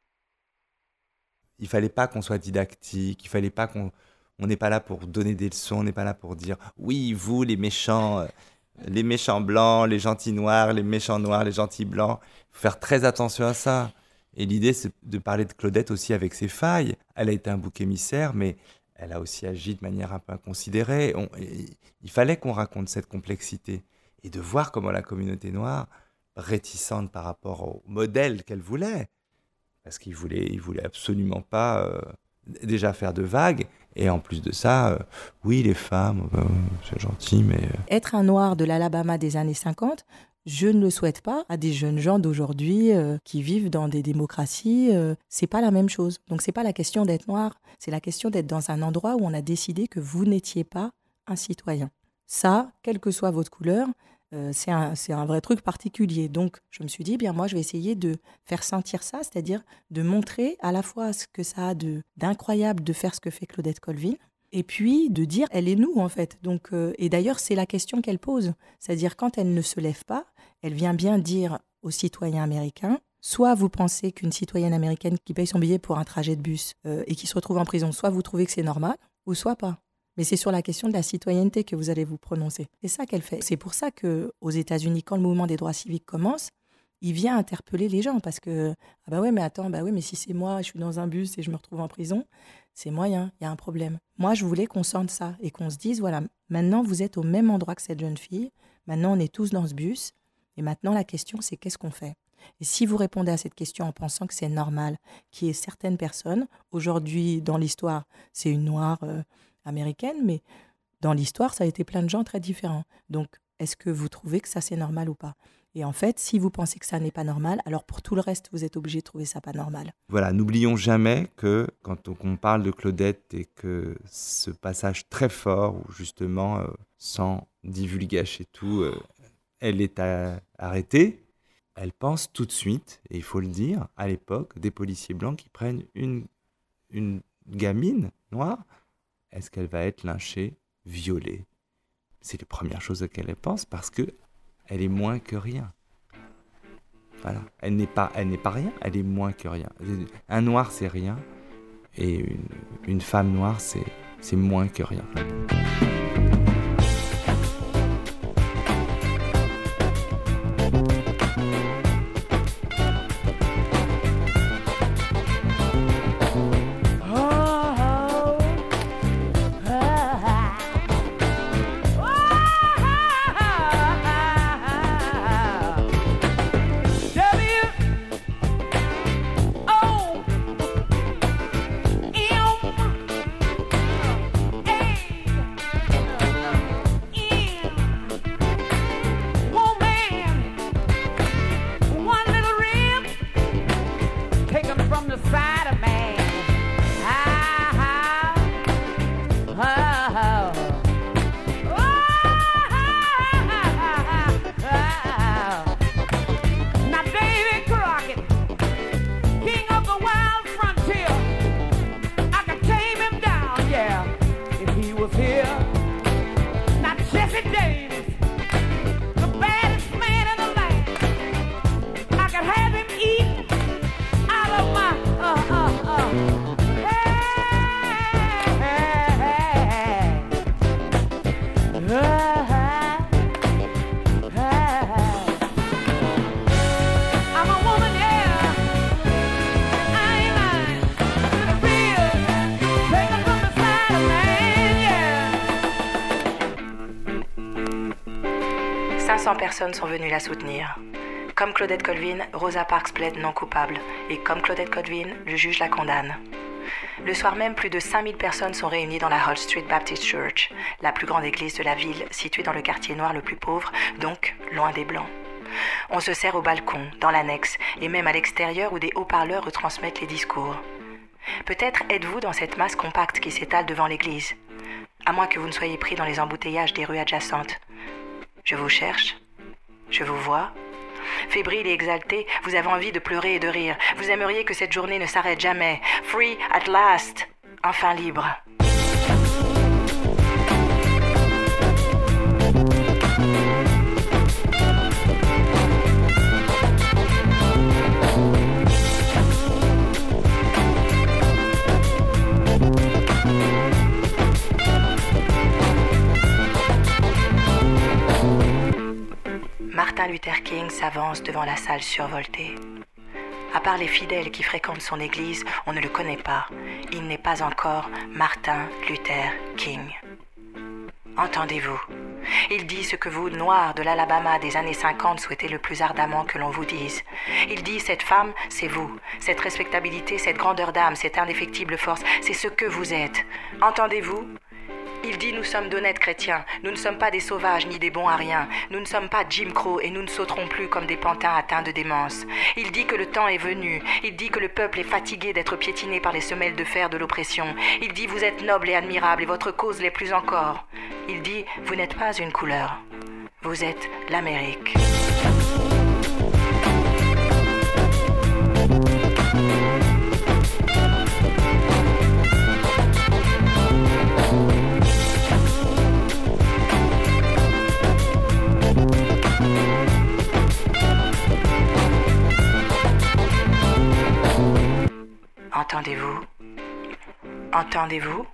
Il fallait pas qu'on soit didactique, il fallait pas qu'on on n'est pas là pour donner des leçons, on n'est pas là pour dire oui, vous les méchants, euh, les méchants blancs, les gentils noirs, les méchants noirs, les gentils blancs. Il faut faire très attention à ça. Et l'idée, c'est de parler de Claudette aussi avec ses failles. Elle a été un bouc émissaire, mais elle a aussi agi de manière un peu inconsidérée. On, il fallait qu'on raconte cette complexité et de voir comment la communauté noire, réticente par rapport au modèle qu'elle voulait, parce qu'il voulait, il voulait absolument pas euh, déjà faire de vagues, et en plus de ça, euh, oui, les femmes, euh, c'est gentil, mais... Être un noir de l'Alabama des années 50, je ne le souhaite pas à des jeunes gens d'aujourd'hui euh, qui vivent dans des démocraties. Euh, c'est pas la même chose. Donc c'est pas la question d'être noir, c'est la question d'être dans un endroit où on a décidé que vous n'étiez pas un citoyen. Ça, quelle que soit votre couleur, Euh, c'est un, vrai truc particulier. Donc, je me suis dit, bien, moi, je vais essayer de faire sentir ça, c'est-à-dire de montrer à la fois ce que ça a d'incroyable de, faire ce que fait Claudette Colvin, et puis de dire, elle est nous, en fait. Donc, euh, et d'ailleurs, c'est la question qu'elle pose. C'est-à-dire, quand elle ne se lève pas, elle vient bien dire aux citoyens américains, soit vous pensez qu'une citoyenne américaine qui paye son billet pour un trajet de bus euh, et qui se retrouve en prison, soit vous trouvez que c'est normal, ou soit pas. Mais c'est sur la question de la citoyenneté que vous allez vous prononcer. C'est ça qu'elle fait. C'est pour ça que aux États-Unis, quand le mouvement des droits civiques commence, il vient interpeller les gens parce que ah bah ouais mais attends bah oui mais si c'est moi je suis dans un bus et je me retrouve en prison c'est moyen il y a un problème. Moi je voulais qu'on sente ça et qu'on se dise voilà maintenant vous êtes au même endroit que cette jeune fille. Maintenant on est tous dans ce bus. Et maintenant la question c'est qu'est-ce qu'on fait? Et si vous répondez à cette question en pensant que c'est normal qu'il y ait certaines personnes aujourd'hui dans l'histoire c'est une noire euh, américaine, mais dans l'histoire, ça a été plein de gens très différents. Donc, est-ce que vous trouvez que ça c'est normal ou pas? Et en fait, si vous pensez que ça n'est pas normal, alors pour tout le reste, vous êtes obligé de trouver ça pas normal. Voilà, n'oublions jamais que quand on parle de Claudette et que ce passage très fort où justement, euh, sans divulgage et tout, euh, elle est arrêtée, elle pense tout de suite, et il faut le dire, à l'époque, des policiers blancs qui prennent une, une gamine noire est-ce qu'elle va être lynchée, violée? C'est les premières choses auxquelles elle pense parce que elle est moins que rien. Voilà, elle n'est pas, elle n'est pas rien, elle est moins que rien. Un noir c'est rien et une, femme noire c'est, c'est moins que rien. Personnes sont venues la soutenir. Comme Claudette Colvin, Rosa Parks plaide non coupable. Et comme Claudette Colvin, le juge la condamne. Le soir même, plus de 5000 personnes sont réunies dans la Hall Street Baptist Church, la plus grande église de la ville, située dans le quartier noir le plus pauvre, donc loin des Blancs. On se sert au balcon, dans l'annexe, et même à l'extérieur où des haut-parleurs retransmettent les discours. Peut-être êtes-vous dans cette masse compacte qui s'étale devant l'église, à moins que vous ne soyez pris dans les embouteillages des rues adjacentes. Je vous cherche, je vous vois. Fébrile et exalté, vous avez envie de pleurer et de rire. Vous aimeriez que cette journée ne s'arrête jamais. Free at last. Enfin libre. Martin Luther King s'avance devant la salle survoltée. À part les fidèles qui fréquentent son église, on ne le connaît pas. Il n'est pas encore Martin Luther King. Entendez-vous Il dit ce que vous, noirs de l'Alabama des années 50, souhaitez le plus ardemment que l'on vous dise. Il dit cette femme, c'est vous. Cette respectabilité, cette grandeur d'âme, cette indéfectible force, c'est ce que vous êtes. Entendez-vous? Il dit nous sommes d'honnêtes chrétiens, nous ne sommes pas des sauvages ni des bons à rien, nous ne sommes pas Jim Crow et nous ne sauterons plus comme des pantins atteints de démence. Il dit que le temps est venu, il dit que le peuple est fatigué d'être piétiné par les semelles de fer de l'oppression. Il dit vous êtes noble et admirable et votre cause l'est plus encore. Il dit vous n'êtes pas une couleur, Vous êtes l'Amérique. Entendez-vous? Entendez-vous?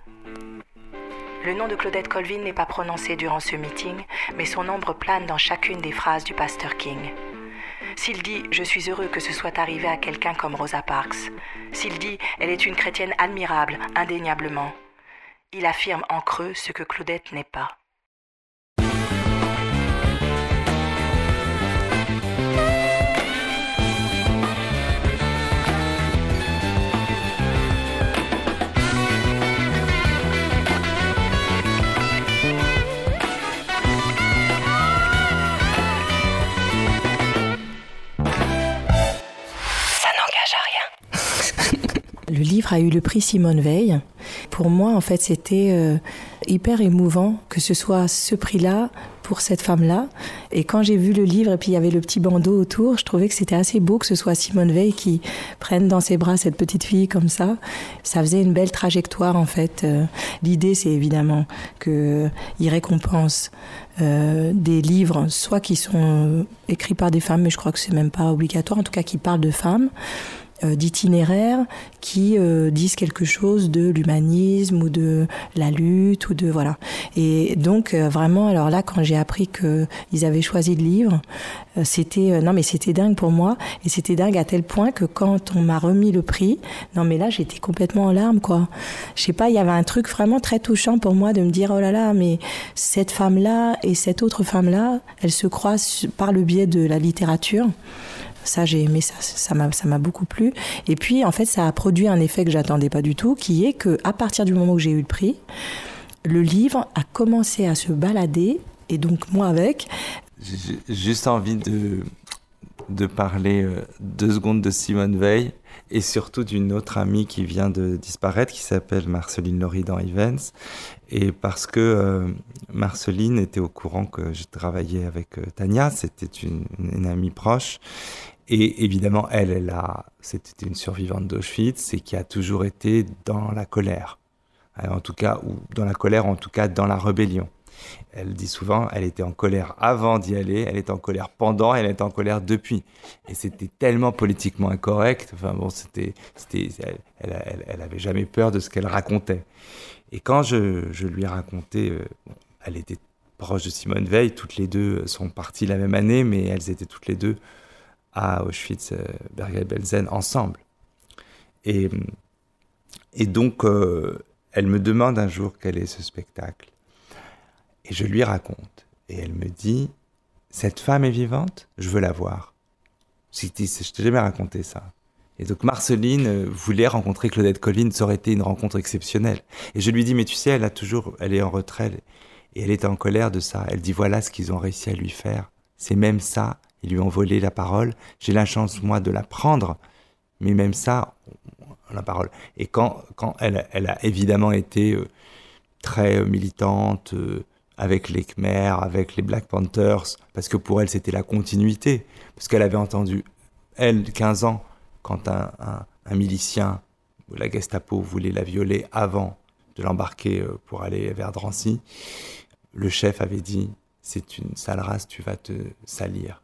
Le nom de Claudette Colvin n'est pas prononcé durant ce meeting, mais son ombre plane dans chacune des phrases du pasteur King. S'il dit Je suis heureux que ce soit arrivé à quelqu'un comme Rosa Parks, s'il dit Elle est une chrétienne admirable, indéniablement, il affirme en creux ce que Claudette n'est pas. Le livre a eu le prix Simone Veil. Pour moi, en fait, c'était euh, hyper émouvant que ce soit ce prix-là pour cette femme-là. Et quand j'ai vu le livre et puis il y avait le petit bandeau autour, je trouvais que c'était assez beau que ce soit Simone Veil qui prenne dans ses bras cette petite fille comme ça. Ça faisait une belle trajectoire en fait. Euh, l'idée, c'est évidemment qu'il récompense euh, des livres, soit qui sont écrits par des femmes, mais je crois que c'est même pas obligatoire, en tout cas qui parlent de femmes, euh, d'itinéraires qui euh, disent quelque chose de l'humanisme ou de la lutte ou de voilà. Et donc euh, vraiment, alors là, quand j'ai appris qu'ils avaient choisi le livre, c'était non mais c'était dingue pour moi et c'était dingue à tel point que quand on m'a remis le prix, non mais là j'étais complètement en larmes quoi. Je sais pas, il y avait un truc vraiment très touchant pour moi de me dire oh là là mais cette femme là et cette autre femme là, elles se croisent par le biais de la littérature. Ça, j'ai aimé ça, ça m'a, ça m'a beaucoup plu. Et puis, en fait, ça a produit un effet que j'attendais pas du tout, qui est que à partir du moment où j'ai eu le prix, le livre a commencé à se balader, et donc moi avec. J'ai juste envie de, de parler euh, deux secondes de Simone Veil et surtout d'une autre amie qui vient de disparaître qui s'appelle Marceline Loridan Evans et parce que euh, Marceline était au courant que je travaillais avec euh, Tania, c'était une, amie proche et évidemment, elle, elle a, c'était une survivante d'Auschwitz et qui a toujours été dans la colère. en tout cas, ou dans la colère, en tout cas dans la rébellion. Elle dit souvent, elle était en colère avant d'y aller, elle était en colère pendant, elle était en colère depuis. Et c'était tellement politiquement incorrect. Enfin bon, c'était, c'était, elle, elle, elle, avait jamais peur de ce qu'elle racontait. Et quand je, je lui ai raconté, euh, elle était proche de Simone Veil, toutes les deux sont parties la même année, mais elles étaient toutes les deux à Auschwitz, euh, Bergen-Belsen ensemble. Et, et donc, euh, elle me demande un jour quel est ce spectacle. Et je lui raconte. Et elle me dit Cette femme est vivante Je veux la voir. Je t'ai jamais raconté ça. Et donc Marceline euh, voulait rencontrer Claudette Colline, ça aurait été une rencontre exceptionnelle. Et je lui dis, mais tu sais, elle a toujours, elle est en retrait et elle est en colère de ça. Elle dit, voilà ce qu'ils ont réussi à lui faire. C'est même ça ils lui ont volé la parole. J'ai la chance, moi, de la prendre. Mais même ça, la parole. Et quand, quand elle, elle a évidemment été euh, très euh, militante euh, avec les Khmer, avec les Black Panthers, parce que pour elle, c'était la continuité. Parce qu'elle avait entendu, elle, 15 ans, quand un, un, un milicien, la Gestapo, voulait la violer avant de l'embarquer pour aller vers Drancy, le chef avait dit c'est une sale race, tu vas te salir.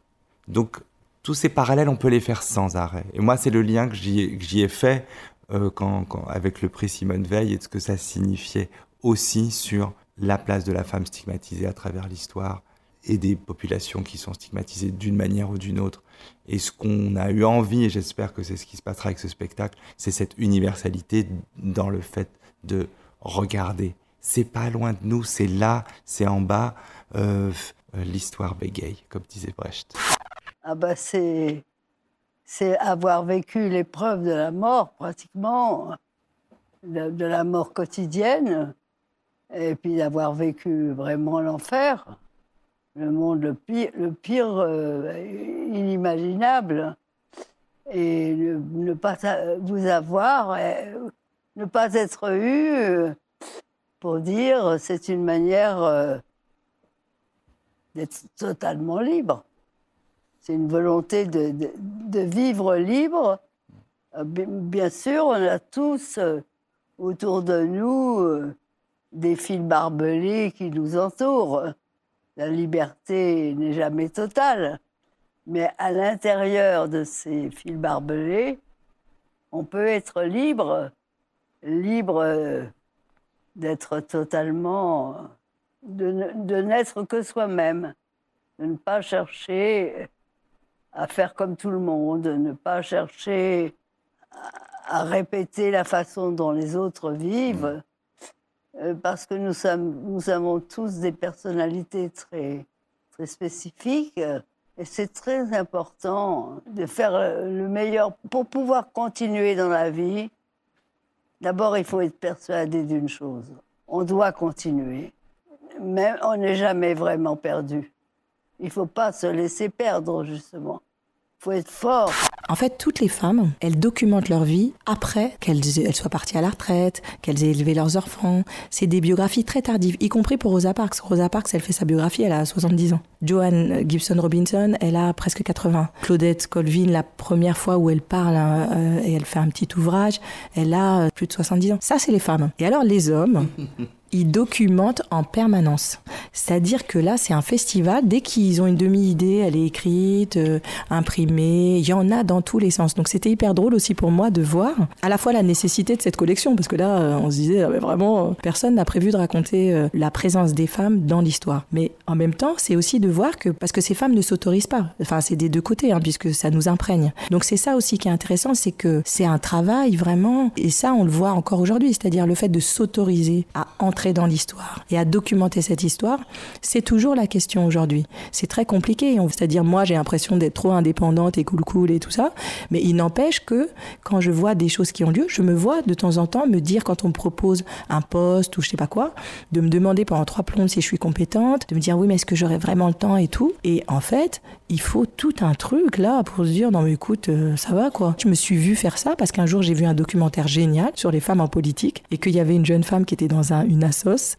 Donc tous ces parallèles, on peut les faire sans arrêt. Et moi, c'est le lien que j'y ai fait euh, quand, avec le prix Simone Veil et ce que ça signifiait aussi sur la place de la femme stigmatisée à travers l'histoire et des populations qui sont stigmatisées d'une manière ou d'une autre. Et ce qu'on a eu envie, et j'espère que c'est ce qui se passera avec ce spectacle, c'est cette universalité dans le fait de regarder. C'est pas loin de nous, c'est là, c'est en bas. Euh, l'histoire bégaye, comme disait Brecht. Ah bah c'est, c'est avoir vécu l'épreuve de la mort, pratiquement, de, la mort quotidienne, et puis d'avoir vécu vraiment l'enfer, le monde le pire, le pire euh, inimaginable, et ne, pas vous avoir, ne pas être eu euh, pour dire c'est une manière euh, d'être totalement libre. C'est une volonté de, vivre libre. Euh, bien sûr, on a tous euh, autour de nous euh, des fils barbelés qui nous entourent. La liberté n'est jamais totale, mais à l'intérieur de ces fils barbelés, on peut être libre, libre d'être totalement, de n'être que soi-même, de ne pas chercher à faire comme tout le monde, de ne pas chercher à, répéter la façon dont les autres vivent, euh, parce que nous, sommes, nous avons tous des personnalités très, très spécifiques. Et c'est très important de faire le meilleur pour pouvoir continuer dans la vie. D'abord, il faut être persuadé d'une chose. On doit continuer. Mais on n'est jamais vraiment perdu. Il ne faut pas se laisser perdre, justement. Il faut être fort. En fait, toutes les femmes, elles documentent leur vie après qu'elles soient parties à la retraite, qu'elles aient élevé leurs enfants. C'est des biographies très tardives, y compris pour Rosa Parks. Rosa Parks, elle fait sa biographie, elle a 70 ans. Joanne Gibson Robinson, elle a presque 80. Claudette Colvin, la première fois où elle parle euh, et elle fait un petit ouvrage, elle a euh, plus de 70 ans. Ça, c'est les femmes. Et alors, les hommes, ils documentent en permanence. C'est-à-dire que là, c'est un festival. Dès qu'ils ont une demi-idée, elle est écrite, euh, imprimée. Il y en a dans tous les sens. Donc c'était hyper drôle aussi pour moi de voir à la fois la nécessité de cette collection, parce que là, euh, on se disait ah, vraiment, euh, personne n'a prévu de raconter la présence des femmes dans l'histoire. Mais en même temps, c'est aussi de voir que parce que ces femmes ne s'autorisent pas. Enfin, c'est des deux côtés, hein, puisque ça nous imprègne. Donc c'est ça aussi qui est intéressant, c'est que c'est un travail vraiment, et ça, on le voit encore aujourd'hui, c'est-à-dire le fait de s'autoriser à entrer dans l'histoire et à documenter cette histoire, c'est toujours la question aujourd'hui. C'est très compliqué. C'est-à-dire, moi, j'ai l'impression d'être trop indépendante et cool cool et tout ça. Mais il n'empêche que quand je vois des choses qui ont lieu, je me vois de temps en temps me dire quand on me propose un poste ou je sais pas quoi, de me demander pendant trois plombs si je suis compétente, de me dire oui, mais est-ce que j'aurai vraiment le temps et tout? Et en fait, il faut tout un truc là pour se dire non mais écoute, euh, ça va quoi. Je me suis vue faire ça parce qu'un jour j'ai vu un documentaire génial sur les femmes en politique et qu'il y avait une jeune femme qui était dans un, une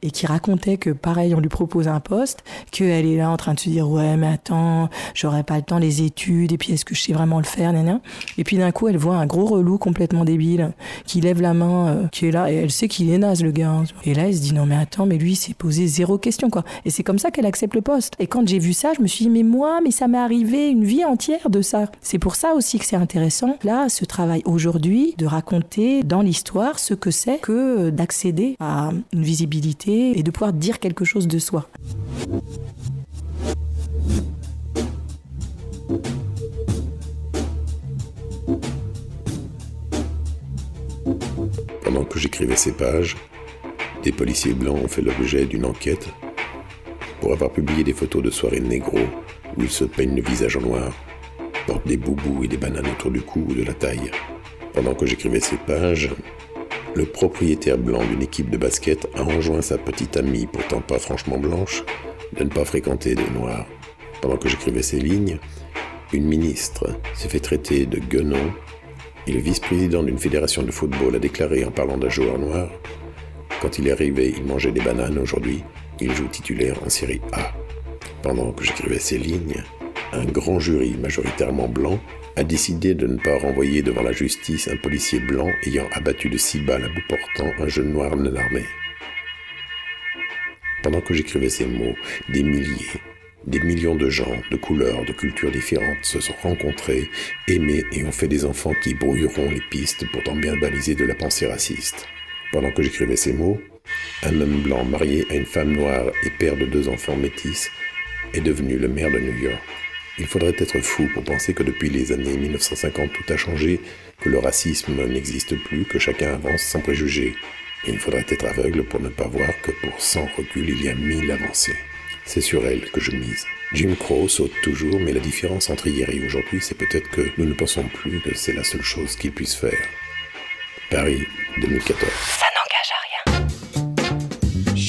et qui racontait que pareil, on lui propose un poste, qu'elle est là en train de se dire ouais mais attends, j'aurai pas le temps les études et puis est-ce que je sais vraiment le faire, nana. Et puis d'un coup elle voit un gros relou complètement débile qui lève la main, euh, qui est là et elle sait qu'il est naze le gars. Hein. Et là elle se dit non mais attends mais lui il s'est posé zéro question quoi. Et c'est comme ça qu'elle accepte le poste. Et quand j'ai vu ça, je me suis dit mais moi mais ça m'est arrivé une vie entière de ça. C'est pour ça aussi que c'est intéressant là ce travail aujourd'hui de raconter dans l'histoire ce que c'est que d'accéder à une visibilité et de pouvoir dire quelque chose de soi. Pendant que j'écrivais ces pages, des policiers blancs ont fait l'objet d'une enquête pour avoir publié des photos de soirées négro où se peignent le visage en noir, portent des boubous et des bananes autour du cou ou de la taille. Pendant que j'écrivais ces pages, le propriétaire blanc d'une équipe de basket a enjoint sa petite amie, pourtant pas franchement blanche, de ne pas fréquenter des noirs. Pendant que j'écrivais ces lignes, une ministre s'est fait traiter de guenon et le vice-président d'une fédération de football a déclaré en parlant d'un joueur noir Quand il est arrivé, il mangeait des bananes, aujourd'hui, il joue titulaire en série A. Pendant que j'écrivais ces lignes, un grand jury majoritairement blanc a décidé de ne pas renvoyer devant la justice un policier blanc ayant abattu de six balles à bout portant un jeune noir non armé. Pendant que j'écrivais ces mots, des milliers, des millions de gens, de couleurs, de cultures différentes se sont rencontrés, aimés et ont fait des enfants qui brouilleront les pistes pourtant bien balisées de la pensée raciste. Pendant que j'écrivais ces mots, un homme blanc marié à une femme noire et père de deux enfants métis est devenu le maire de New York. Il faudrait être fou pour penser que depuis les années 1950 tout a changé, que le racisme n'existe plus, que chacun avance sans préjugés. Et il faudrait être aveugle pour ne pas voir que pour 100 reculs, il y a 1000 avancées. C'est sur elle que je mise. Jim Crow saute toujours, mais la différence entre hier et aujourd'hui, c'est peut-être que nous ne pensons plus que c'est la seule chose qu'il puisse faire. Paris 2014.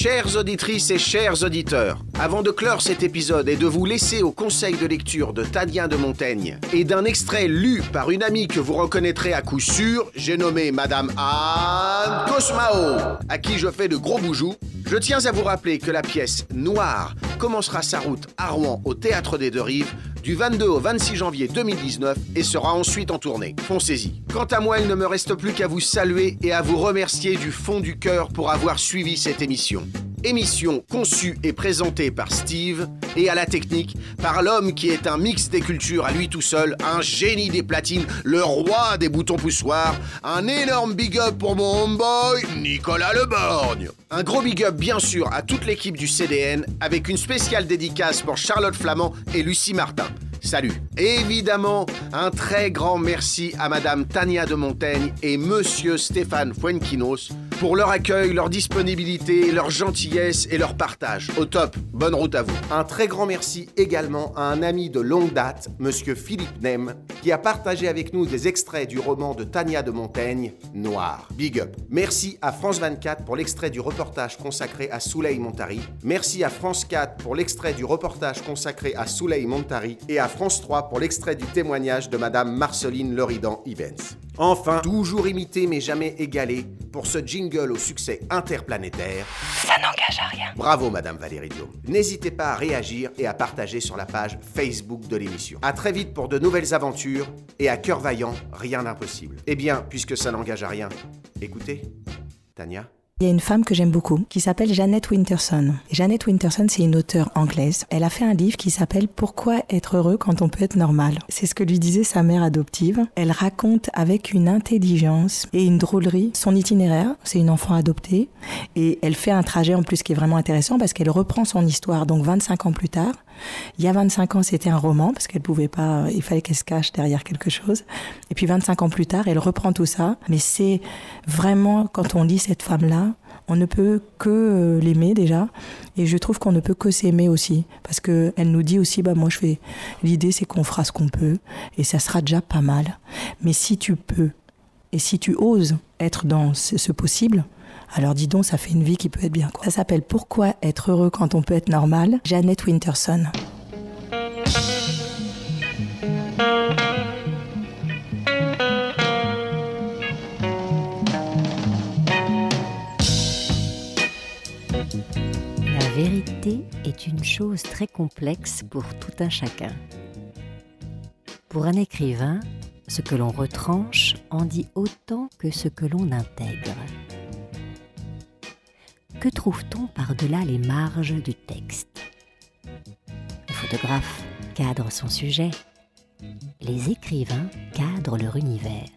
Chères auditrices et chers auditeurs, avant de clore cet épisode et de vous laisser au conseil de lecture de Tadien de Montaigne et d'un extrait lu par une amie que vous reconnaîtrez à coup sûr, j'ai nommé Madame Anne Cosmao, à qui je fais de gros boujoux, je tiens à vous rappeler que la pièce Noire commencera sa route à Rouen au Théâtre des Deux Rives du 22 au 26 janvier 2019 et sera ensuite en tournée. Foncez-y. Quant à moi, il ne me reste plus qu'à vous saluer et à vous remercier du fond du cœur pour avoir suivi cette émission. Émission conçue et présentée par Steve et à la technique par l'homme qui est un mix des cultures à lui tout seul, un génie des platines, le roi des boutons poussoirs, un énorme big up pour mon homeboy Nicolas Leborgne. Un gros big up bien sûr à toute l'équipe du CDN avec une spéciale dédicace pour Charlotte Flamand et Lucie Martin. Salut. Évidemment, un très grand merci à Madame Tania de Montaigne et Monsieur Stéphane Fuenquinos pour leur accueil, leur disponibilité, leur gentillesse et leur partage. Au top, bonne route à vous. Un très grand merci également à un ami de longue date, Monsieur Philippe Nem, qui a partagé avec nous des extraits du roman de Tania de Montaigne, Noir. Big up. Merci à France 24 pour l'extrait du reportage consacré à Souley Montari. Merci à France 4 pour l'extrait du reportage consacré à Souley Montari et à France 3 pour l'extrait du témoignage de Madame Marceline Loridan Ibens. Enfin, toujours imité mais jamais égalé pour ce jingle au succès interplanétaire. Ça n'engage à rien. Bravo Madame Valérie Diom. N'hésitez pas à réagir et à partager sur la page Facebook de l'émission. À très vite pour de nouvelles aventures et à cœur vaillant, rien d'impossible. Eh bien, puisque ça n'engage à rien, écoutez, Tania. Il y a une femme que j'aime beaucoup qui s'appelle Jeannette Winterson. Et Jeannette Winterson, c'est une auteure anglaise. Elle a fait un livre qui s'appelle Pourquoi être heureux quand on peut être normal? C'est ce que lui disait sa mère adoptive. Elle raconte avec une intelligence et une drôlerie son itinéraire. C'est une enfant adoptée et elle fait un trajet en plus qui est vraiment intéressant parce qu'elle reprend son histoire donc 25 ans plus tard. Il y a 25 ans, c'était un roman parce qu'elle pouvait pas, il fallait qu'elle se cache derrière quelque chose. Et puis 25 ans plus tard, elle reprend tout ça. Mais c'est vraiment, quand on lit cette femme-là, on ne peut que euh, l'aimer déjà. Et je trouve qu'on ne peut que s'aimer aussi. Parce qu'elle nous dit aussi, bah, moi je fais, l'idée c'est qu'on fera ce qu'on peut. Et ça sera déjà pas mal. Mais si tu peux, et si tu oses être dans ce possible, alors dis donc, ça fait une vie qui peut être bien. Ça s'appelle Pourquoi être heureux quand on peut être normal? Janet Winterson. La vérité est une chose très complexe pour tout un chacun. Pour un écrivain, ce que l'on retranche en dit autant que ce que l'on intègre. Que trouve-t-on par-delà les marges du texte? Le photographe cadre son sujet, les écrivains cadrent leur univers.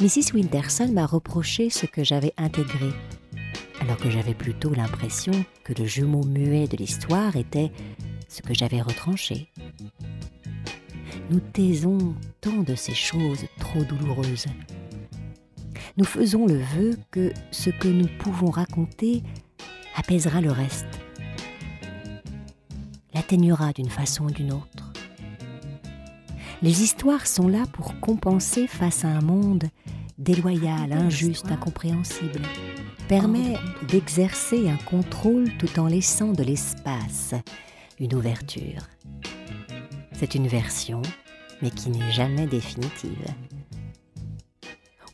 Mrs. Winterson m'a reproché ce que j'avais intégré, alors que j'avais plutôt l'impression que le jumeau muet de l'histoire était ce que j'avais retranché. Nous taisons tant de ces choses trop douloureuses. Nous faisons le vœu que ce que nous pouvons raconter apaisera le reste, l'atténuera d'une façon ou d'une autre. Les histoires sont là pour compenser face à un monde déloyal, injuste, incompréhensible. Permet d'exercer un contrôle tout en laissant de l'espace, une ouverture. C'est une version, mais qui n'est jamais définitive.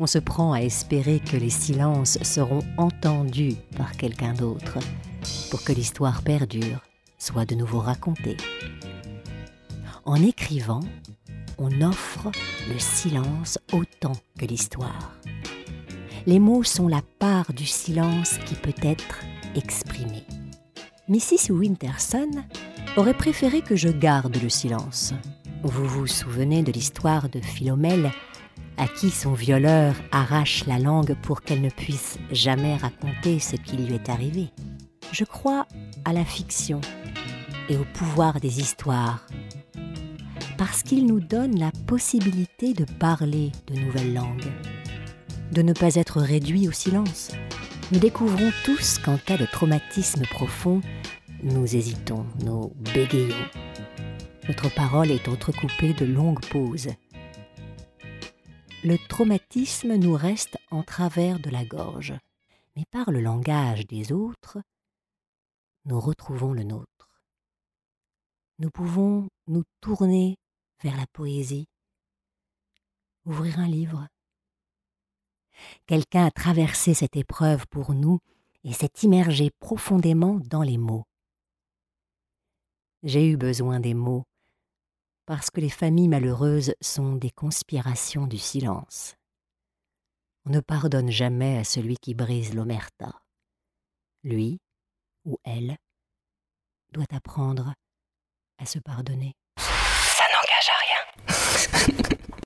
On se prend à espérer que les silences seront entendus par quelqu'un d'autre pour que l'histoire perdure, soit de nouveau racontée. En écrivant, on offre le silence autant que l'histoire. Les mots sont la part du silence qui peut être exprimé. Mrs. Winterson aurait préféré que je garde le silence. Vous vous souvenez de l'histoire de Philomèle à qui son violeur arrache la langue pour qu'elle ne puisse jamais raconter ce qui lui est arrivé. Je crois à la fiction et au pouvoir des histoires, parce qu'il nous donne la possibilité de parler de nouvelles langues, de ne pas être réduit au silence. Nous découvrons tous qu'en cas de traumatisme profond, nous hésitons, nous bégayons. Notre parole est entrecoupée de longues pauses. Le traumatisme nous reste en travers de la gorge, mais par le langage des autres, nous retrouvons le nôtre. Nous pouvons nous tourner vers la poésie, ouvrir un livre. Quelqu'un a traversé cette épreuve pour nous et s'est immergé profondément dans les mots. J'ai eu besoin des mots, parce que les familles malheureuses sont des conspirations du silence. On ne pardonne jamais à celui qui brise l'omerta. Lui ou elle doit apprendre à se pardonner. Ça n'engage à rien.